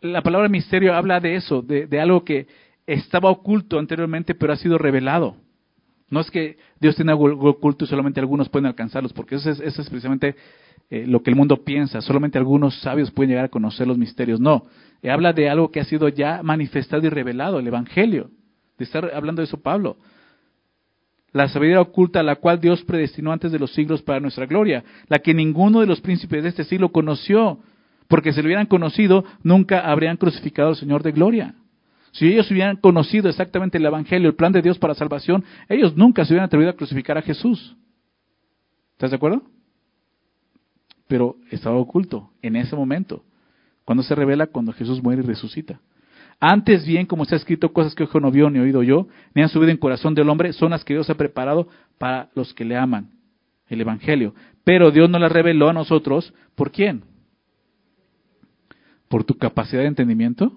La palabra misterio habla de eso, de, algo que estaba oculto anteriormente, pero ha sido revelado. No es que Dios tiene algo oculto y solamente algunos pueden alcanzarlos, porque eso es, eso es precisamente eh, lo que el mundo piensa. Solamente algunos sabios pueden llegar a conocer los misterios. No, habla de algo que ha sido ya manifestado y revelado, el Evangelio de estar hablando de eso Pablo. La sabiduría oculta, la cual Dios predestinó antes de los siglos para nuestra gloria, la que ninguno de los príncipes de este siglo conoció, porque si lo hubieran conocido, nunca habrían crucificado al Señor de gloria. Si ellos hubieran conocido exactamente el Evangelio, el plan de Dios para salvación, ellos nunca se hubieran atrevido a crucificar a Jesús. ¿Estás de acuerdo? Pero estaba oculto en ese momento, cuando se revela, cuando Jesús muere y resucita. Antes bien, como está escrito, cosas que ojo no vio ni oído yo, ni han subido en corazón del hombre, son las que Dios ha preparado para los que le aman. El Evangelio. pero Dios nos las reveló a nosotros. ¿Por quién? ¿Por tu capacidad de entendimiento?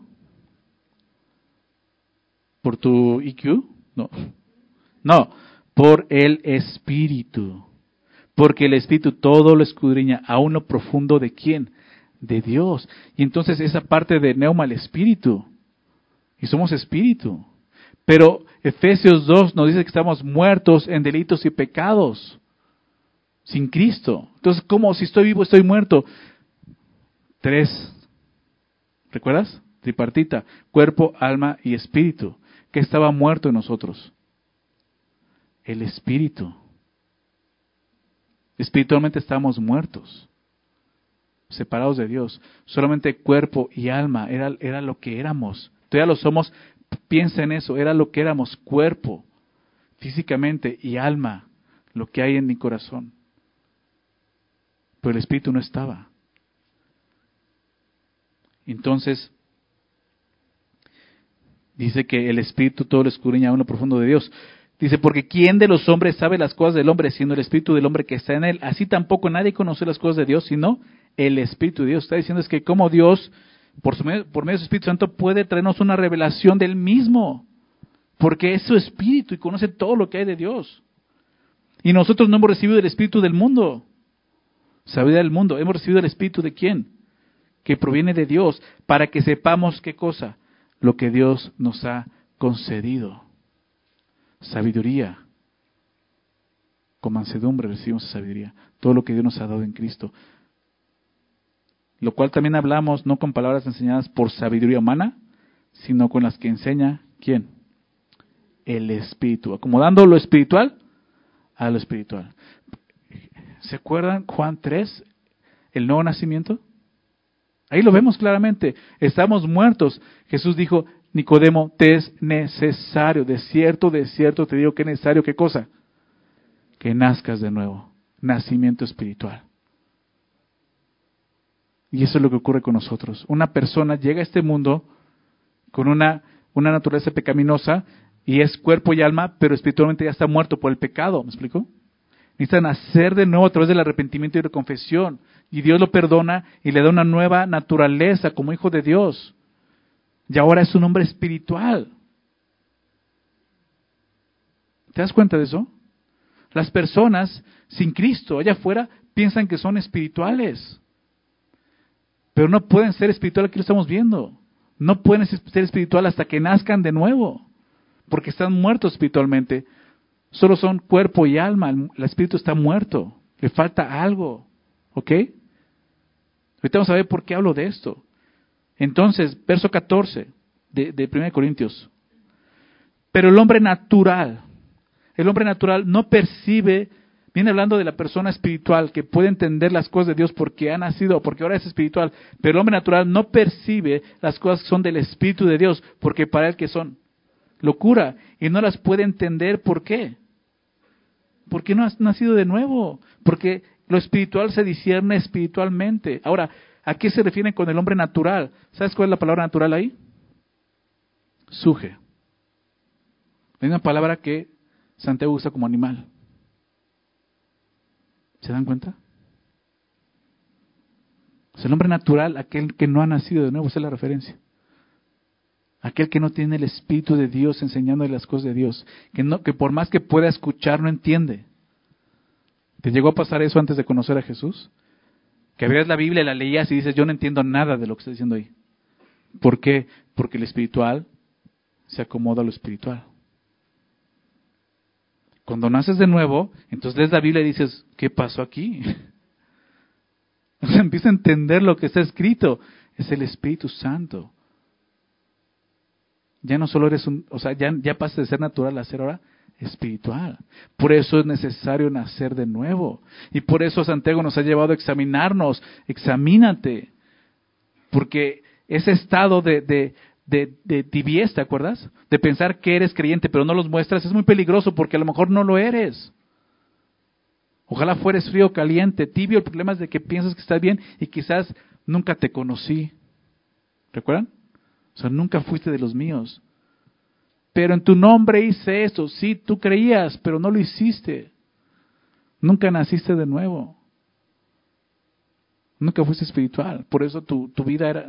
¿Por tu IQ? No. No, por el Espíritu. Porque el Espíritu todo lo escudriña a uno profundo de quién? De Dios. Y entonces esa parte de neuma, el Espíritu. Y somos Espíritu. Pero Efesios 2 nos dice que estamos muertos en delitos y pecados. Sin Cristo. Entonces, ¿cómo? Si estoy vivo, estoy muerto. Tres. ¿Recuerdas? Tripartita. Cuerpo, alma y espíritu. Que estaba muerto en nosotros. El espíritu. Espiritualmente estamos muertos. Separados de Dios. Solamente cuerpo y alma era, era lo que éramos. Todavía lo somos, Piensa en eso, era lo que éramos, cuerpo, físicamente y alma, lo que hay en mi corazón. Pero el espíritu no estaba. Entonces, dice que el espíritu todo lo escudriña a uno profundo de Dios. Dice, porque ¿quién de los hombres sabe las cosas del hombre, siendo el espíritu del hombre que está en él? Así tampoco nadie conoce las cosas de Dios, sino el espíritu de Dios. Está diciendo es que como Dios por, medio, por medio del Espíritu Santo puede traernos una revelación del mismo, porque es su Espíritu y conoce todo lo que hay de Dios. Y nosotros no hemos recibido el Espíritu del mundo, sabiduría del mundo, hemos recibido el Espíritu de quién? Que proviene de Dios, para que sepamos qué cosa, lo que Dios nos ha concedido. Sabiduría. Con mansedumbre recibimos sabiduría. Todo lo que Dios nos ha dado en Cristo lo cual también hablamos no con palabras enseñadas por sabiduría humana, sino con las que enseña quién? El Espíritu, acomodando lo espiritual a lo espiritual. ¿Se acuerdan Juan 3, el nuevo nacimiento? Ahí lo vemos claramente, estamos muertos. Jesús dijo, Nicodemo, te es necesario, de cierto, de cierto te digo que es necesario, ¿qué cosa? Que nazcas de nuevo, nacimiento espiritual. Y eso es lo que ocurre con nosotros. Una persona llega a este mundo con una, una naturaleza pecaminosa y es cuerpo y alma, pero espiritualmente ya está muerto por el pecado. ¿Me explico? Necesita nacer de nuevo a través del arrepentimiento y la confesión. Y Dios lo perdona y le da una nueva naturaleza como hijo de Dios. Y ahora es un hombre espiritual. ¿Te das cuenta de eso? Las personas sin Cristo allá afuera piensan que son espirituales. Pero no pueden ser espiritual, aquí lo estamos viendo. No pueden ser espiritual hasta que nazcan de nuevo, porque están muertos espiritualmente. Solo son cuerpo y alma, el espíritu está muerto, le falta algo. ¿Ok? Ahorita vamos a ver por qué hablo de esto. Entonces, verso 14 de, de 1 Corintios. Pero el hombre natural, el hombre natural no percibe Viene hablando de la persona espiritual que puede entender las cosas de Dios porque ha nacido, porque ahora es espiritual. Pero el hombre natural no percibe las cosas que son del Espíritu de Dios porque para él que son locura y no las puede entender. ¿Por qué? Porque no has nacido de nuevo. Porque lo espiritual se discierne espiritualmente. Ahora, ¿a qué se refiere con el hombre natural? ¿Sabes cuál es la palabra natural ahí? Suje. Es una palabra que Santiago usa como animal. ¿Se dan cuenta? Es el hombre natural, aquel que no ha nacido de nuevo, esa es la referencia. Aquel que no tiene el Espíritu de Dios enseñándole las cosas de Dios, que, no, que por más que pueda escuchar no entiende. ¿Te llegó a pasar eso antes de conocer a Jesús? Que abrías la Biblia, la leías y dices, yo no entiendo nada de lo que está diciendo ahí. ¿Por qué? Porque el espiritual se acomoda a lo espiritual. Cuando naces de nuevo, entonces lees la Biblia y dices, ¿qué pasó aquí? O sea, empieza a entender lo que está escrito. Es el Espíritu Santo. Ya no solo eres un, o sea, ya, ya pasas de ser natural a ser ahora espiritual. Por eso es necesario nacer de nuevo. Y por eso Santiago nos ha llevado a examinarnos. Examínate. Porque ese estado de, de, de tibieza, ¿te acuerdas? De pensar que eres creyente pero no los muestras, es muy peligroso porque a lo mejor no lo eres. Ojalá fueres frío, caliente, tibio. El problema es de que piensas que estás bien y quizás nunca te conocí. ¿Recuerdan? O sea, nunca fuiste de los míos. Pero en tu nombre hice esto. Sí, tú creías, pero no lo hiciste. Nunca naciste de nuevo. Nunca fuiste espiritual. Por eso tu, tu vida era,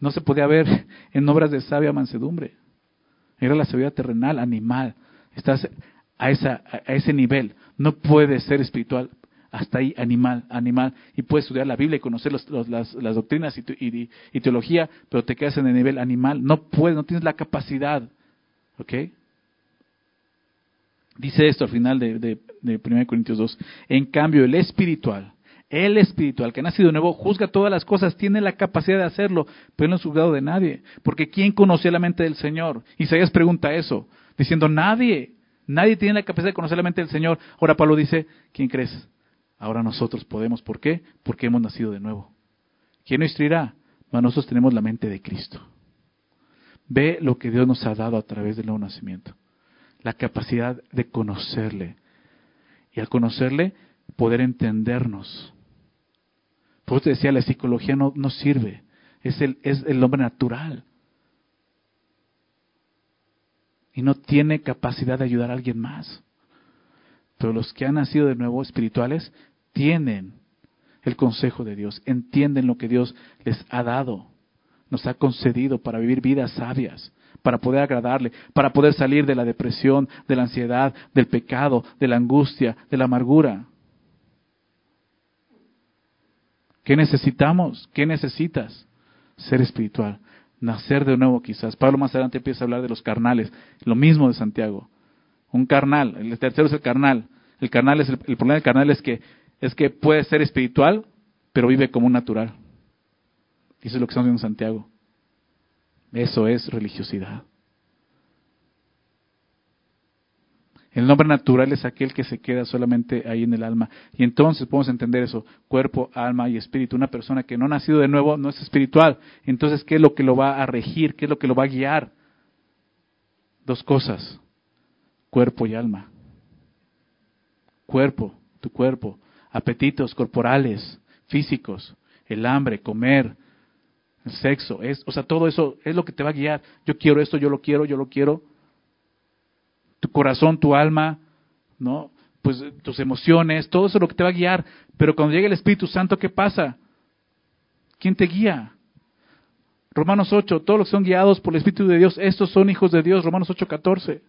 no se podía ver en obras de sabia mansedumbre. Era la sabiduría terrenal, animal. Estás a, esa, a ese nivel. No puedes ser espiritual hasta ahí, animal, animal. Y puedes estudiar la Biblia y conocer las, doctrinas y, y, teología, pero te quedas en el nivel animal. No puedes, no tienes la capacidad. ¿Ok? Dice esto al final de, de, de 1 Corintios 2. En cambio, el espiritual el espiritual, que ha nacido de nuevo, juzga todas las cosas, tiene la capacidad de hacerlo, pero no es juzgado de nadie. Porque ¿quién conoció la mente del Señor? Isaías pregunta eso, diciendo, nadie, nadie tiene la capacidad de conocer la mente del Señor. Ahora Pablo dice, ¿quién crees? Ahora nosotros podemos. ¿Por qué? Porque hemos nacido de nuevo. ¿Quién nos instruirá? nosotros tenemos la mente de Cristo. Ve lo que Dios nos ha dado a través del nuevo nacimiento. La capacidad de conocerle. Y al conocerle, poder entendernos por eso te decía, la psicología no, no sirve. Es el, es el hombre natural. Y no tiene capacidad de ayudar a alguien más. Pero los que han nacido de nuevo espirituales tienen el consejo de Dios, entienden lo que Dios les ha dado, nos ha concedido para vivir vidas sabias, para poder agradarle, para poder salir de la depresión, de la ansiedad, del pecado, de la angustia, de la amargura. ¿Qué necesitamos? ¿Qué necesitas? Ser espiritual, nacer de nuevo quizás. Pablo más adelante empieza a hablar de los carnales, lo mismo de Santiago. Un carnal, el tercero es el carnal. El carnal es el, problema del carnal es que es que puede ser espiritual, pero vive como un natural. Eso es lo que estamos viendo en Santiago. Eso es religiosidad. El nombre natural es aquel que se queda solamente ahí en el alma. Y entonces podemos entender eso, cuerpo, alma y espíritu. Una persona que no ha nacido de nuevo no es espiritual. Entonces, ¿qué es lo que lo va a regir? ¿Qué es lo que lo va a guiar? Dos cosas, cuerpo y alma. Cuerpo, tu cuerpo, apetitos corporales, físicos, el hambre, comer, el sexo, es, o sea, todo eso es lo que te va a guiar. Yo quiero esto, yo lo quiero, yo lo quiero tu corazón, tu alma, ¿no? Pues tus emociones, todo eso es lo que te va a guiar. Pero cuando llega el Espíritu Santo, ¿qué pasa? ¿Quién te guía? Romanos 8, todos los que son guiados por el Espíritu de Dios, estos son hijos de Dios, Romanos 8, 14.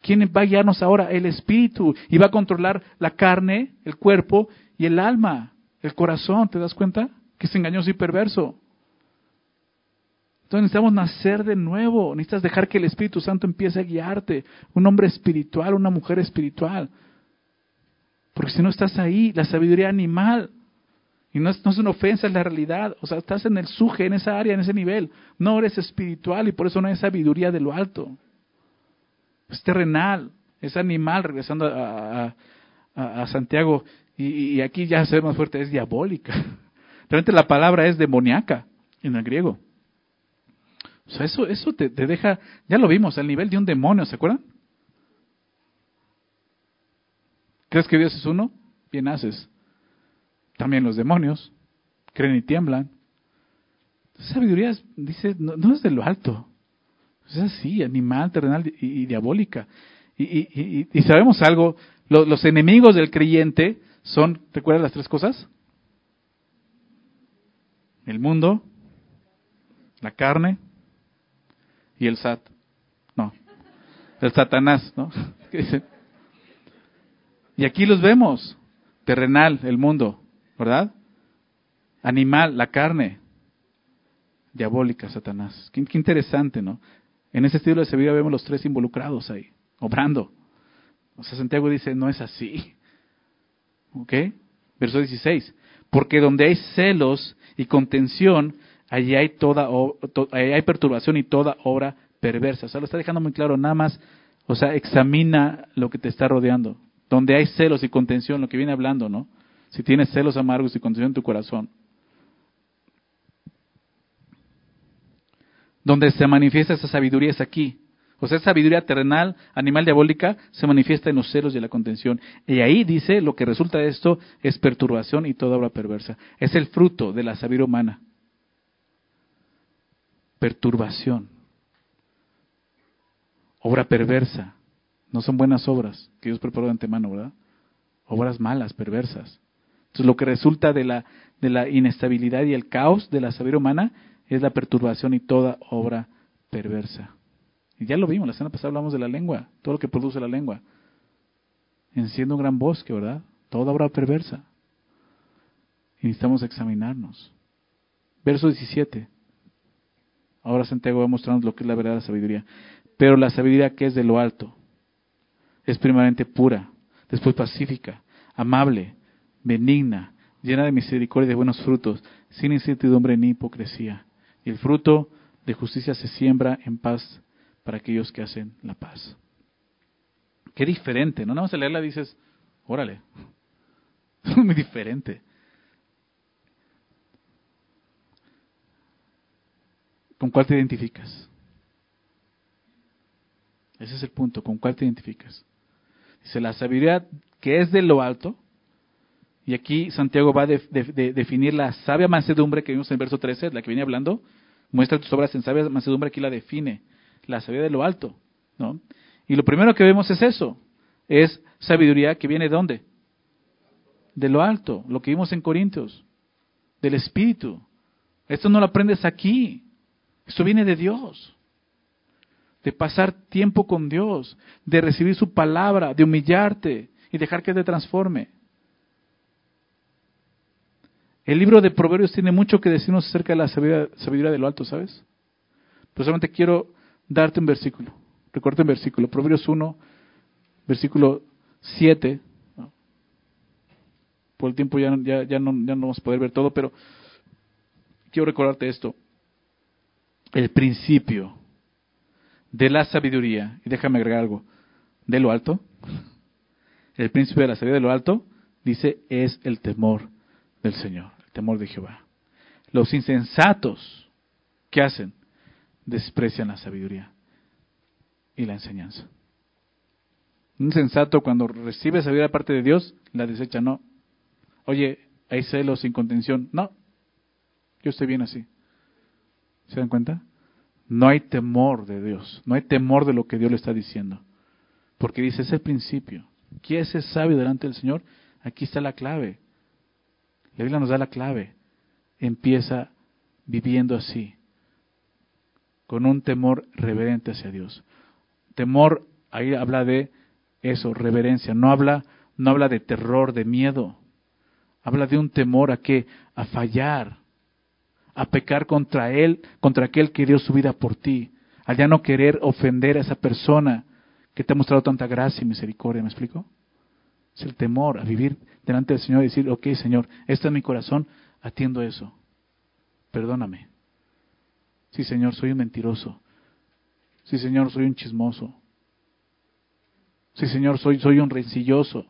¿Quién va a guiarnos ahora? El Espíritu. Y va a controlar la carne, el cuerpo y el alma, el corazón, ¿te das cuenta? Que es engañoso y perverso. Entonces necesitamos nacer de nuevo, necesitas dejar que el Espíritu Santo empiece a guiarte, un hombre espiritual, una mujer espiritual. Porque si no estás ahí, la sabiduría animal, y no es, una ofensa, es la realidad, o sea, estás en el suje, en esa área, en ese nivel, no eres espiritual y por eso no hay sabiduría de lo alto. Es terrenal, es animal, regresando a, a, Santiago, y, y, aquí ya se ve más fuerte, es diabólica. Realmente la palabra es demoníaca en el griego. Eso, eso te, deja, ya lo vimos, al nivel de un demonio, ¿se acuerdan? ¿Crees que Dios es uno? Bien haces. También los demonios creen y tiemblan. sabiduría dice, no, es de lo alto. Es así, animal, terrenal y, diabólica. Y, y, sabemos algo, los, los enemigos del creyente son, ¿recuerdas las tres cosas? El mundo, la carne y el SAT. No, el Satanás, ¿no? Y aquí los vemos. Terrenal, el mundo, ¿verdad? Animal, la carne. Diabólica, Satanás. Qué, interesante, ¿no? En ese estilo de vida vemos los tres involucrados ahí, obrando. O sea, Santiago dice, no es así. ¿Ok? Verso 16. Porque donde hay celos y contención, allí hay toda hay perturbación y toda obra perversa. O sea, lo está dejando muy claro, nada más, o sea, examina lo que te está rodeando. Donde hay celos y contención, lo que viene hablando, ¿no? Si tienes celos amargos y contención en tu corazón. Donde se manifiesta esa sabiduría es aquí. O sea, sabiduría terrenal, animal diabólica, se manifiesta en los celos y la contención. Y ahí dice, lo que resulta de esto es perturbación y toda obra perversa. Es el fruto de la sabiduría humana perturbación, obra perversa. No son buenas obras que Dios preparó de antemano, ¿verdad? Obras malas, perversas. Entonces, lo que resulta de la, de la inestabilidad y el caos de la sabiduría humana es la perturbación y toda obra perversa. Y ya lo vimos, la semana pasada hablamos de la lengua, todo lo que produce la lengua. Enciende un gran bosque, ¿verdad? Toda obra perversa. Necesitamos examinarnos. Verso 17. Ahora Santiago va mostrando lo que es la verdadera sabiduría. Pero la sabiduría que es de lo alto es primeramente pura, después pacífica, amable, benigna, llena de misericordia y de buenos frutos, sin incertidumbre ni hipocresía. Y el fruto de justicia se siembra en paz para aquellos que hacen la paz. Qué diferente, ¿no? Nada más a leerla dices, órale, es muy diferente. ¿Con cuál te identificas? Ese es el punto, ¿con cuál te identificas? Dice, la sabiduría que es de lo alto, y aquí Santiago va a definir la sabia mansedumbre que vimos en el verso 13, la que viene hablando, muestra tus obras en sabia mansedumbre, aquí la define, la sabiduría de lo alto, ¿no? Y lo primero que vemos es eso, es sabiduría que viene de dónde? De lo alto, lo que vimos en Corintios, del Espíritu. Esto no lo aprendes aquí, esto viene de Dios. De pasar tiempo con Dios, de recibir su palabra, de humillarte y dejar que te transforme. El libro de Proverbios tiene mucho que decirnos acerca de la sabiduría, de lo alto, ¿sabes? Pero solamente quiero darte un versículo. Recuerda un versículo. Proverbios 1, versículo 7. Por el tiempo ya, no vamos a poder ver todo, pero quiero recordarte esto el principio de la sabiduría, y déjame agregar algo, de lo alto, el principio de la sabiduría de lo alto, dice, es el temor del Señor, el temor de Jehová. Los insensatos, ¿qué hacen? Desprecian la sabiduría y la enseñanza. Un insensato cuando recibe sabiduría de parte de Dios, la desecha, no. Oye, hay celos sin contención. No, yo estoy bien así. ¿Se dan cuenta? No hay temor de Dios, no hay temor de lo que Dios le está diciendo. Porque dice, ese principio. ¿Quién es sabio delante del Señor? Aquí está la clave. La Biblia nos da la clave. Empieza viviendo así, con un temor reverente hacia Dios. Temor, ahí habla de eso, reverencia. No habla, no habla de terror, de miedo. Habla de un temor a qué? A fallar, a pecar contra Él, contra aquel que dio su vida por ti, al ya no querer ofender a esa persona que te ha mostrado tanta gracia y misericordia, ¿me explico? Es el temor a vivir delante del Señor y decir, ok Señor, este es mi corazón, atiendo eso, perdóname. Sí Señor, soy un mentiroso. Sí Señor, soy un chismoso. Sí Señor, soy, soy un rencilloso,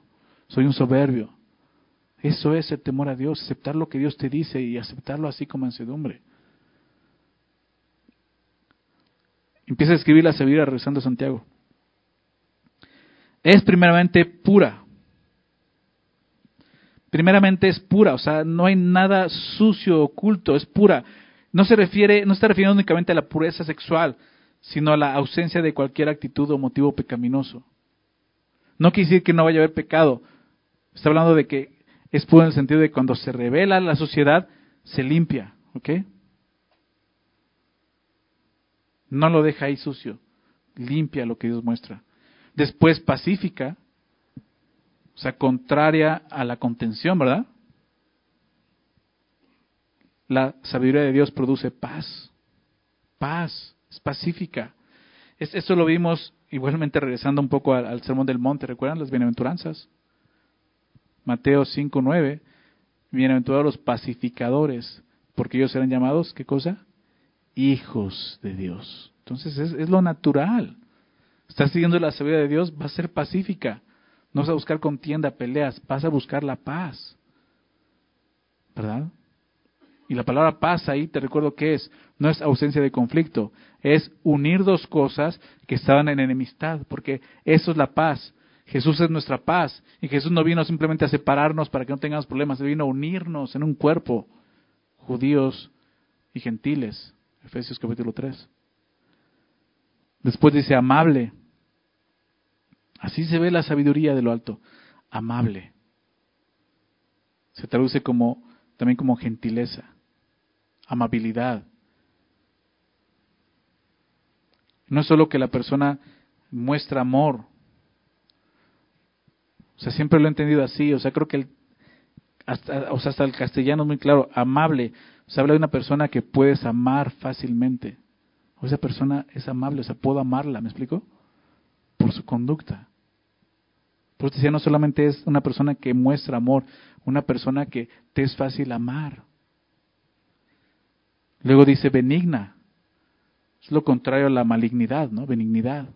soy un soberbio. Eso es el temor a Dios, aceptar lo que Dios te dice y aceptarlo así como mansedumbre. Empieza a escribir la sabiduría regresando a Santiago. Es primeramente pura. Primeramente es pura, o sea, no hay nada sucio, oculto, es pura. No se refiere, no está refiriendo únicamente a la pureza sexual, sino a la ausencia de cualquier actitud o motivo pecaminoso. No quiere decir que no vaya a haber pecado. Está hablando de que es puro en el sentido de cuando se revela la sociedad, se limpia, ¿ok? No lo deja ahí sucio, limpia lo que Dios muestra. Después pacífica, o sea, contraria a la contención, ¿verdad? La sabiduría de Dios produce paz, paz, es pacífica. Es, eso lo vimos igualmente regresando un poco al, al Sermón del Monte, ¿recuerdan las bienaventuranzas? Mateo 5.9, bienaventurados los pacificadores, porque ellos serán llamados, ¿qué cosa? Hijos de Dios. Entonces es, es lo natural. Estás siguiendo la sabiduría de Dios, va a ser pacífica. No vas a buscar contienda, peleas, vas a buscar la paz. ¿Verdad? Y la palabra paz ahí, te recuerdo que es, no es ausencia de conflicto, es unir dos cosas que estaban en enemistad, porque eso es la paz. Jesús es nuestra paz. Y Jesús no vino simplemente a separarnos para que no tengamos problemas, Él vino a unirnos en un cuerpo, judíos y gentiles. Efesios capítulo 3. Después dice amable. Así se ve la sabiduría de lo alto. Amable. se traduce como también como gentileza, amabilidad. No es solo que la persona muestra amor. O sea, siempre lo he entendido así. O sea, creo que el, hasta, o sea, hasta el castellano es muy claro, amable. O sea, habla de una persona que puedes amar fácilmente. O esa persona es amable, o sea, puedo amarla, ¿me explico? Por su conducta. Por decía, no solamente es una persona que muestra amor, una persona que te es fácil amar. Luego dice benigna. Es lo contrario a la malignidad, ¿no? Benignidad.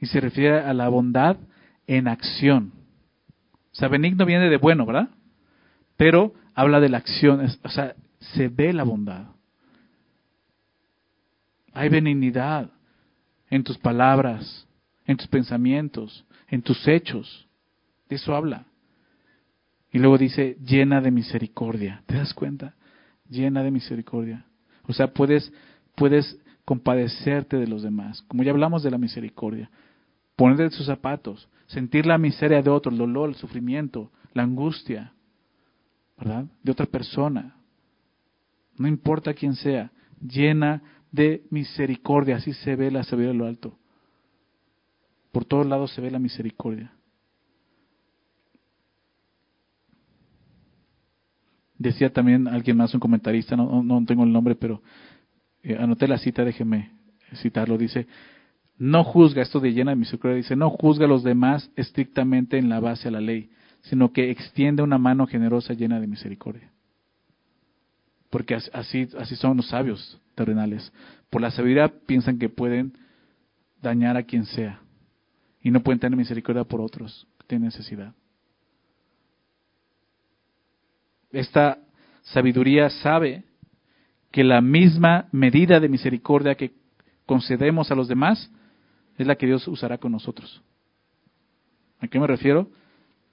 Y se refiere a la bondad en acción. O sea, benigno viene de bueno, ¿verdad? Pero habla de la acción, o sea, se ve la bondad. Hay benignidad en tus palabras, en tus pensamientos, en tus hechos. De eso habla. Y luego dice, llena de misericordia. ¿Te das cuenta? Llena de misericordia. O sea, puedes, puedes compadecerte de los demás. Como ya hablamos de la misericordia. Ponerte en sus zapatos. Sentir la miseria de otro, el dolor, el sufrimiento, la angustia. ¿Verdad? De otra persona. No importa quién sea. Llena de misericordia. Así se ve la sabiduría de lo alto. Por todos lados se ve la misericordia. Decía también alguien más, un comentarista, no, no tengo el nombre, pero eh, anoté la cita, déjeme citarlo. Dice, no juzga, esto de llena de misericordia, dice, no juzga a los demás estrictamente en la base a la ley, sino que extiende una mano generosa llena de misericordia. Porque así, así son los sabios terrenales. Por la sabiduría piensan que pueden dañar a quien sea y no pueden tener misericordia por otros que tienen necesidad. Esta sabiduría sabe que la misma medida de misericordia que concedemos a los demás es la que Dios usará con nosotros. ¿A qué me refiero?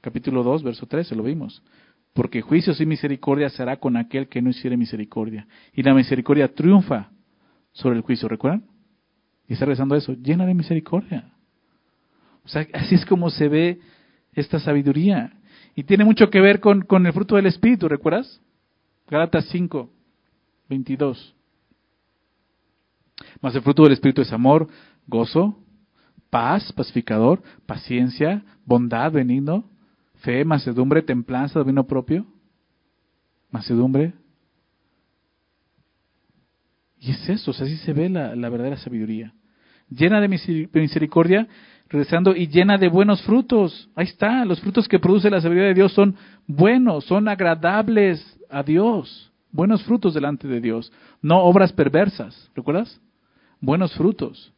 Capítulo 2, verso 13, lo vimos. Porque juicio y misericordia será con aquel que no hiciere misericordia. Y la misericordia triunfa sobre el juicio, ¿recuerdan? Y está rezando eso, llena de misericordia. O sea, así es como se ve esta sabiduría. Y tiene mucho que ver con, con el fruto del Espíritu, ¿recuerdas? Gálatas 5, 22. Mas el fruto del Espíritu es amor, gozo, paz, pacificador, paciencia, bondad, benigno, fe, macedumbre, templanza, dominio propio. Macedumbre. Y es eso, o sea, así se ve la, la verdadera sabiduría. Llena de misericordia regresando, y llena de buenos frutos. Ahí está, los frutos que produce la sabiduría de Dios son buenos, son agradables a Dios. Buenos frutos delante de Dios, no obras perversas, ¿recuerdas? Buenos frutos.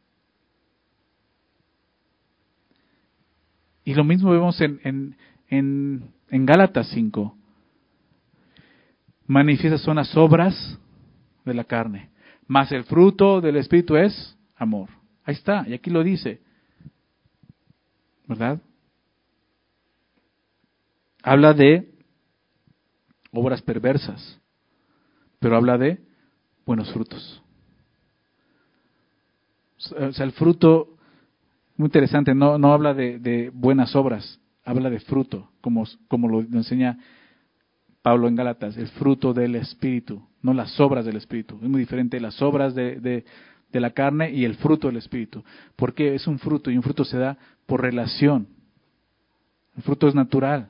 Y lo mismo vemos en, en, en, Gálatas 5. Manifiestas son las obras de la carne, más el fruto del Espíritu es amor. Ahí está, y aquí lo dice. ¿verdad? Habla de obras perversas, pero habla de buenos frutos. O sea, el fruto, muy interesante, no, no habla de, de buenas obras, habla de fruto, como, como lo enseña Pablo en Gálatas, el fruto del Espíritu, no las obras del Espíritu. Es muy diferente las obras de, de, la carne y el fruto del Espíritu. Porque es un fruto y un fruto se da por relación. El fruto es natural.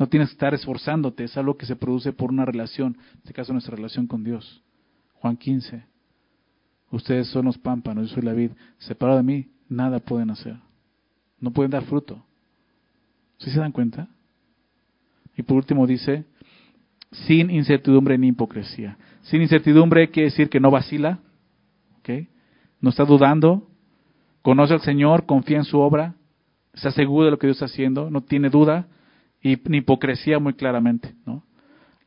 No tienes que estar esforzándote, es algo que se produce por una relación, en este caso nuestra relación con Dios. Juan 15. Ustedes son los pámpanos, yo soy la vid. Separado de mí, nada pueden hacer. No pueden dar fruto. ¿Sí se dan cuenta? Y por último dice, sin incertidumbre ni hipocresía. Sin incertidumbre quiere decir que no vacila, ¿okay? no está dudando, conoce al Señor, confía en su obra, está seguro de lo que Dios está haciendo, no tiene duda y ni hipocresía muy claramente, ¿no?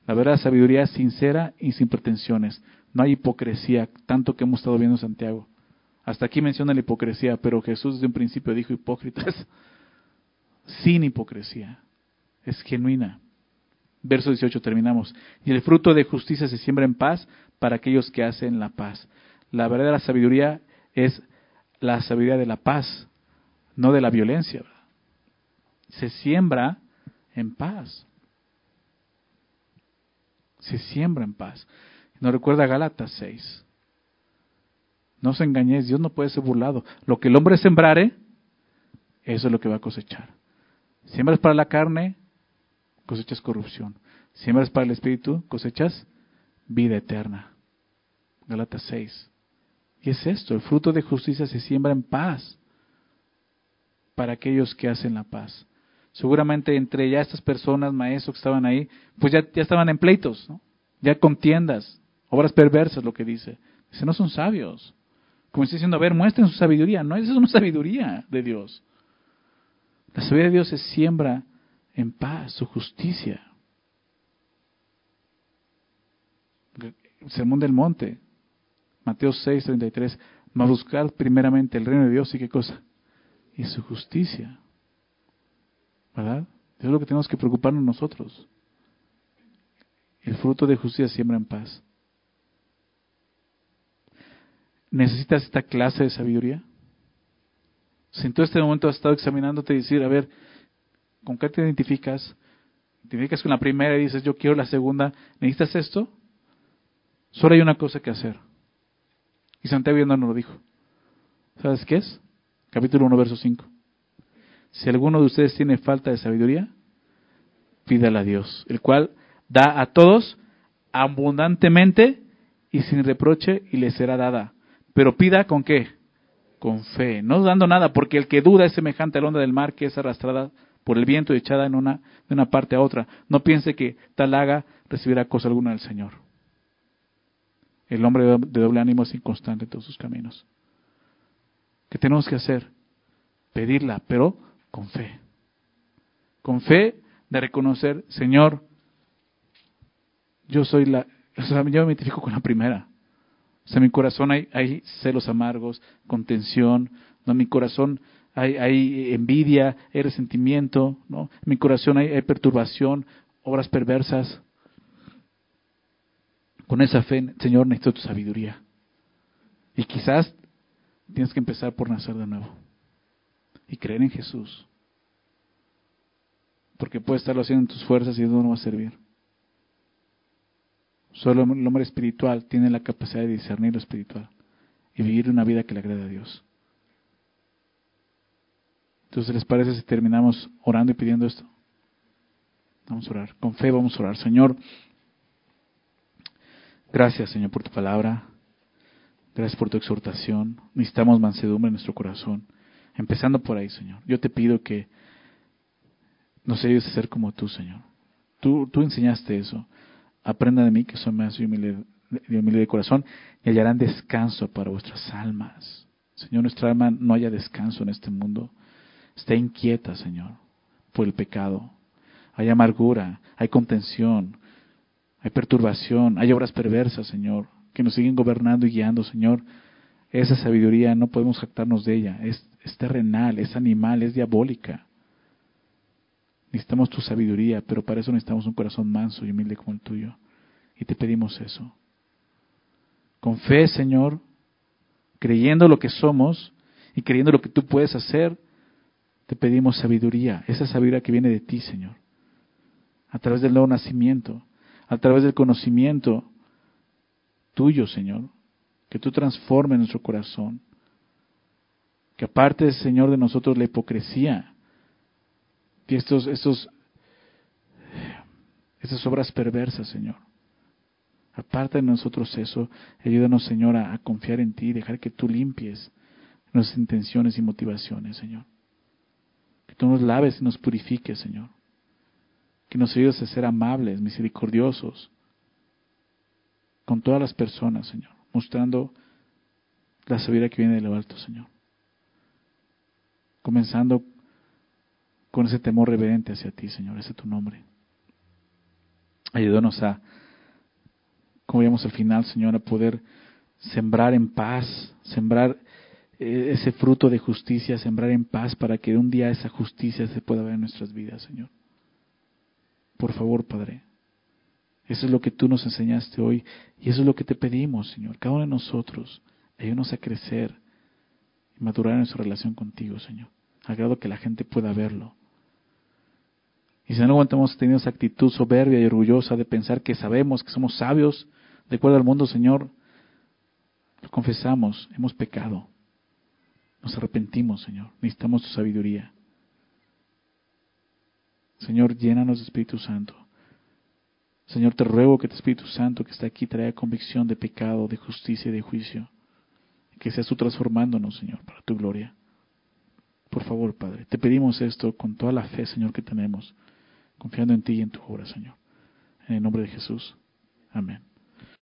La verdad, sabiduría es sincera y sin pretensiones. No hay hipocresía, tanto que hemos estado viendo en Santiago. Hasta aquí menciona la hipocresía, pero Jesús desde un principio dijo hipócritas. Sin hipocresía. Es genuina. Verso 18 terminamos. Y el fruto de justicia se siembra en paz para aquellos que hacen la paz. La verdadera sabiduría es la sabiduría de la paz, no de la violencia. Se siembra en paz. Se siembra en paz. Nos recuerda Gálatas 6. No os engañéis, Dios no puede ser burlado. Lo que el hombre sembrare, eso es lo que va a cosechar. Siembras para la carne, cosechas corrupción. Siembras para el espíritu, cosechas vida eterna. Gálatas 6. Y es esto, el fruto de justicia se siembra en paz para aquellos que hacen la paz. Seguramente entre ya estas personas, maestros que estaban ahí, pues ya, ya estaban en pleitos, ¿no? ya contiendas, obras perversas, lo que dice. Dice, no son sabios. Como está diciendo, a ver, muestren su sabiduría. No, esa es una sabiduría de Dios. La sabiduría de Dios se siembra en paz, su justicia. Sermón del Monte, Mateo 6, 33. Mas buscar primeramente el reino de Dios y qué cosa? Y su justicia. ¿Verdad? Eso es lo que tenemos que preocuparnos nosotros. El fruto de justicia siembra en paz. ¿Necesitas esta clase de sabiduría? Si en todo este momento has estado examinándote y decir, a ver, ¿con qué te identificas? Te identificas con la primera y dices, yo quiero la segunda. ¿Necesitas esto? Solo hay una cosa que hacer. Y Santiago no nos lo dijo. ¿Sabes qué es? Capítulo 1, verso 5. Si alguno de ustedes tiene falta de sabiduría, pídala a Dios, el cual da a todos abundantemente y sin reproche y le será dada. Pero pida con qué? Con fe, no dando nada, porque el que duda es semejante a la onda del mar que es arrastrada por el viento y echada en una, de una parte a otra. No piense que tal haga recibirá cosa alguna del Señor. El hombre de doble ánimo es inconstante en todos sus caminos. ¿Qué tenemos que hacer? Pedirla, pero con fe. Con fe de reconocer, Señor, yo soy la, yo me identifico con la primera. O sea, en mi corazón hay, celos amargos, contención, ¿no? En mi corazón hay, envidia, hay resentimiento, ¿no? En mi corazón hay, hay perturbación, obras perversas. Con esa fe, Señor, necesito tu sabiduría. Y quizás tienes que empezar por nacer de nuevo. Y creer en Jesús. Porque puedes estarlo haciendo en tus fuerzas y eso no va a servir. Solo el hombre espiritual tiene la capacidad de discernir lo espiritual y vivir una vida que le agrade a Dios. Entonces, ¿les parece si terminamos orando y pidiendo esto? Vamos a orar. Con fe vamos a orar. Señor, gracias, Señor, por tu palabra. Gracias por tu exhortación. Necesitamos mansedumbre en nuestro corazón. Empezando por ahí, Señor. Yo te pido que nos ayudes a ser como tú, Señor. Tú, tú enseñaste eso. Aprenda de mí que soy más humilde, humilde de corazón y hallarán descanso para vuestras almas. Señor, nuestra alma no haya descanso en este mundo. Está inquieta, Señor, por el pecado. Hay amargura, hay contención, hay perturbación, hay obras perversas, Señor, que nos siguen gobernando y guiando, Señor. Esa sabiduría no podemos jactarnos de ella. Es terrenal, es animal, es diabólica. Necesitamos tu sabiduría, pero para eso necesitamos un corazón manso y humilde como el tuyo. Y te pedimos eso. Con fe, Señor, creyendo lo que somos y creyendo lo que tú puedes hacer, te pedimos sabiduría, esa sabiduría que viene de ti, Señor. A través del nuevo nacimiento, a través del conocimiento tuyo, Señor. Que tú transformes nuestro corazón. Que aparte, Señor, de nosotros la hipocresía, estos, estos, estas obras perversas, Señor. Aparte de nosotros eso, ayúdanos, Señor, a, confiar en ti, dejar que tú limpies nuestras intenciones y motivaciones, Señor. Que tú nos laves y nos purifiques, Señor. Que nos ayudes a ser amables, misericordiosos con todas las personas, Señor, mostrando la sabiduría que viene de lo alto, Señor. Comenzando con ese temor reverente hacia ti, Señor, ese es tu nombre. Ayúdanos a, como vemos al final, Señor, a poder sembrar en paz, sembrar eh, ese fruto de justicia, sembrar en paz para que un día esa justicia se pueda ver en nuestras vidas, Señor. Por favor, Padre. Eso es lo que tú nos enseñaste hoy y eso es lo que te pedimos, Señor. Cada uno de nosotros, ayúdanos a crecer y madurar en nuestra relación contigo, Señor. Agrado que la gente pueda verlo Y si momento hemos tenido esa actitud soberbia y orgullosa de pensar que sabemos, que somos sabios, de acuerdo al mundo, Señor, lo confesamos, hemos pecado. Nos arrepentimos, Señor. Necesitamos tu sabiduría. Señor, llénanos de Espíritu Santo. Señor, te ruego que tu Espíritu Santo que está aquí traiga convicción de pecado, de justicia y de juicio. Que seas tú transformándonos, Señor, para tu gloria. Por favor, Padre, te pedimos esto con toda la fe, Señor, que tenemos, confiando en ti y en tu obra, Señor. En el nombre de Jesús. Amén.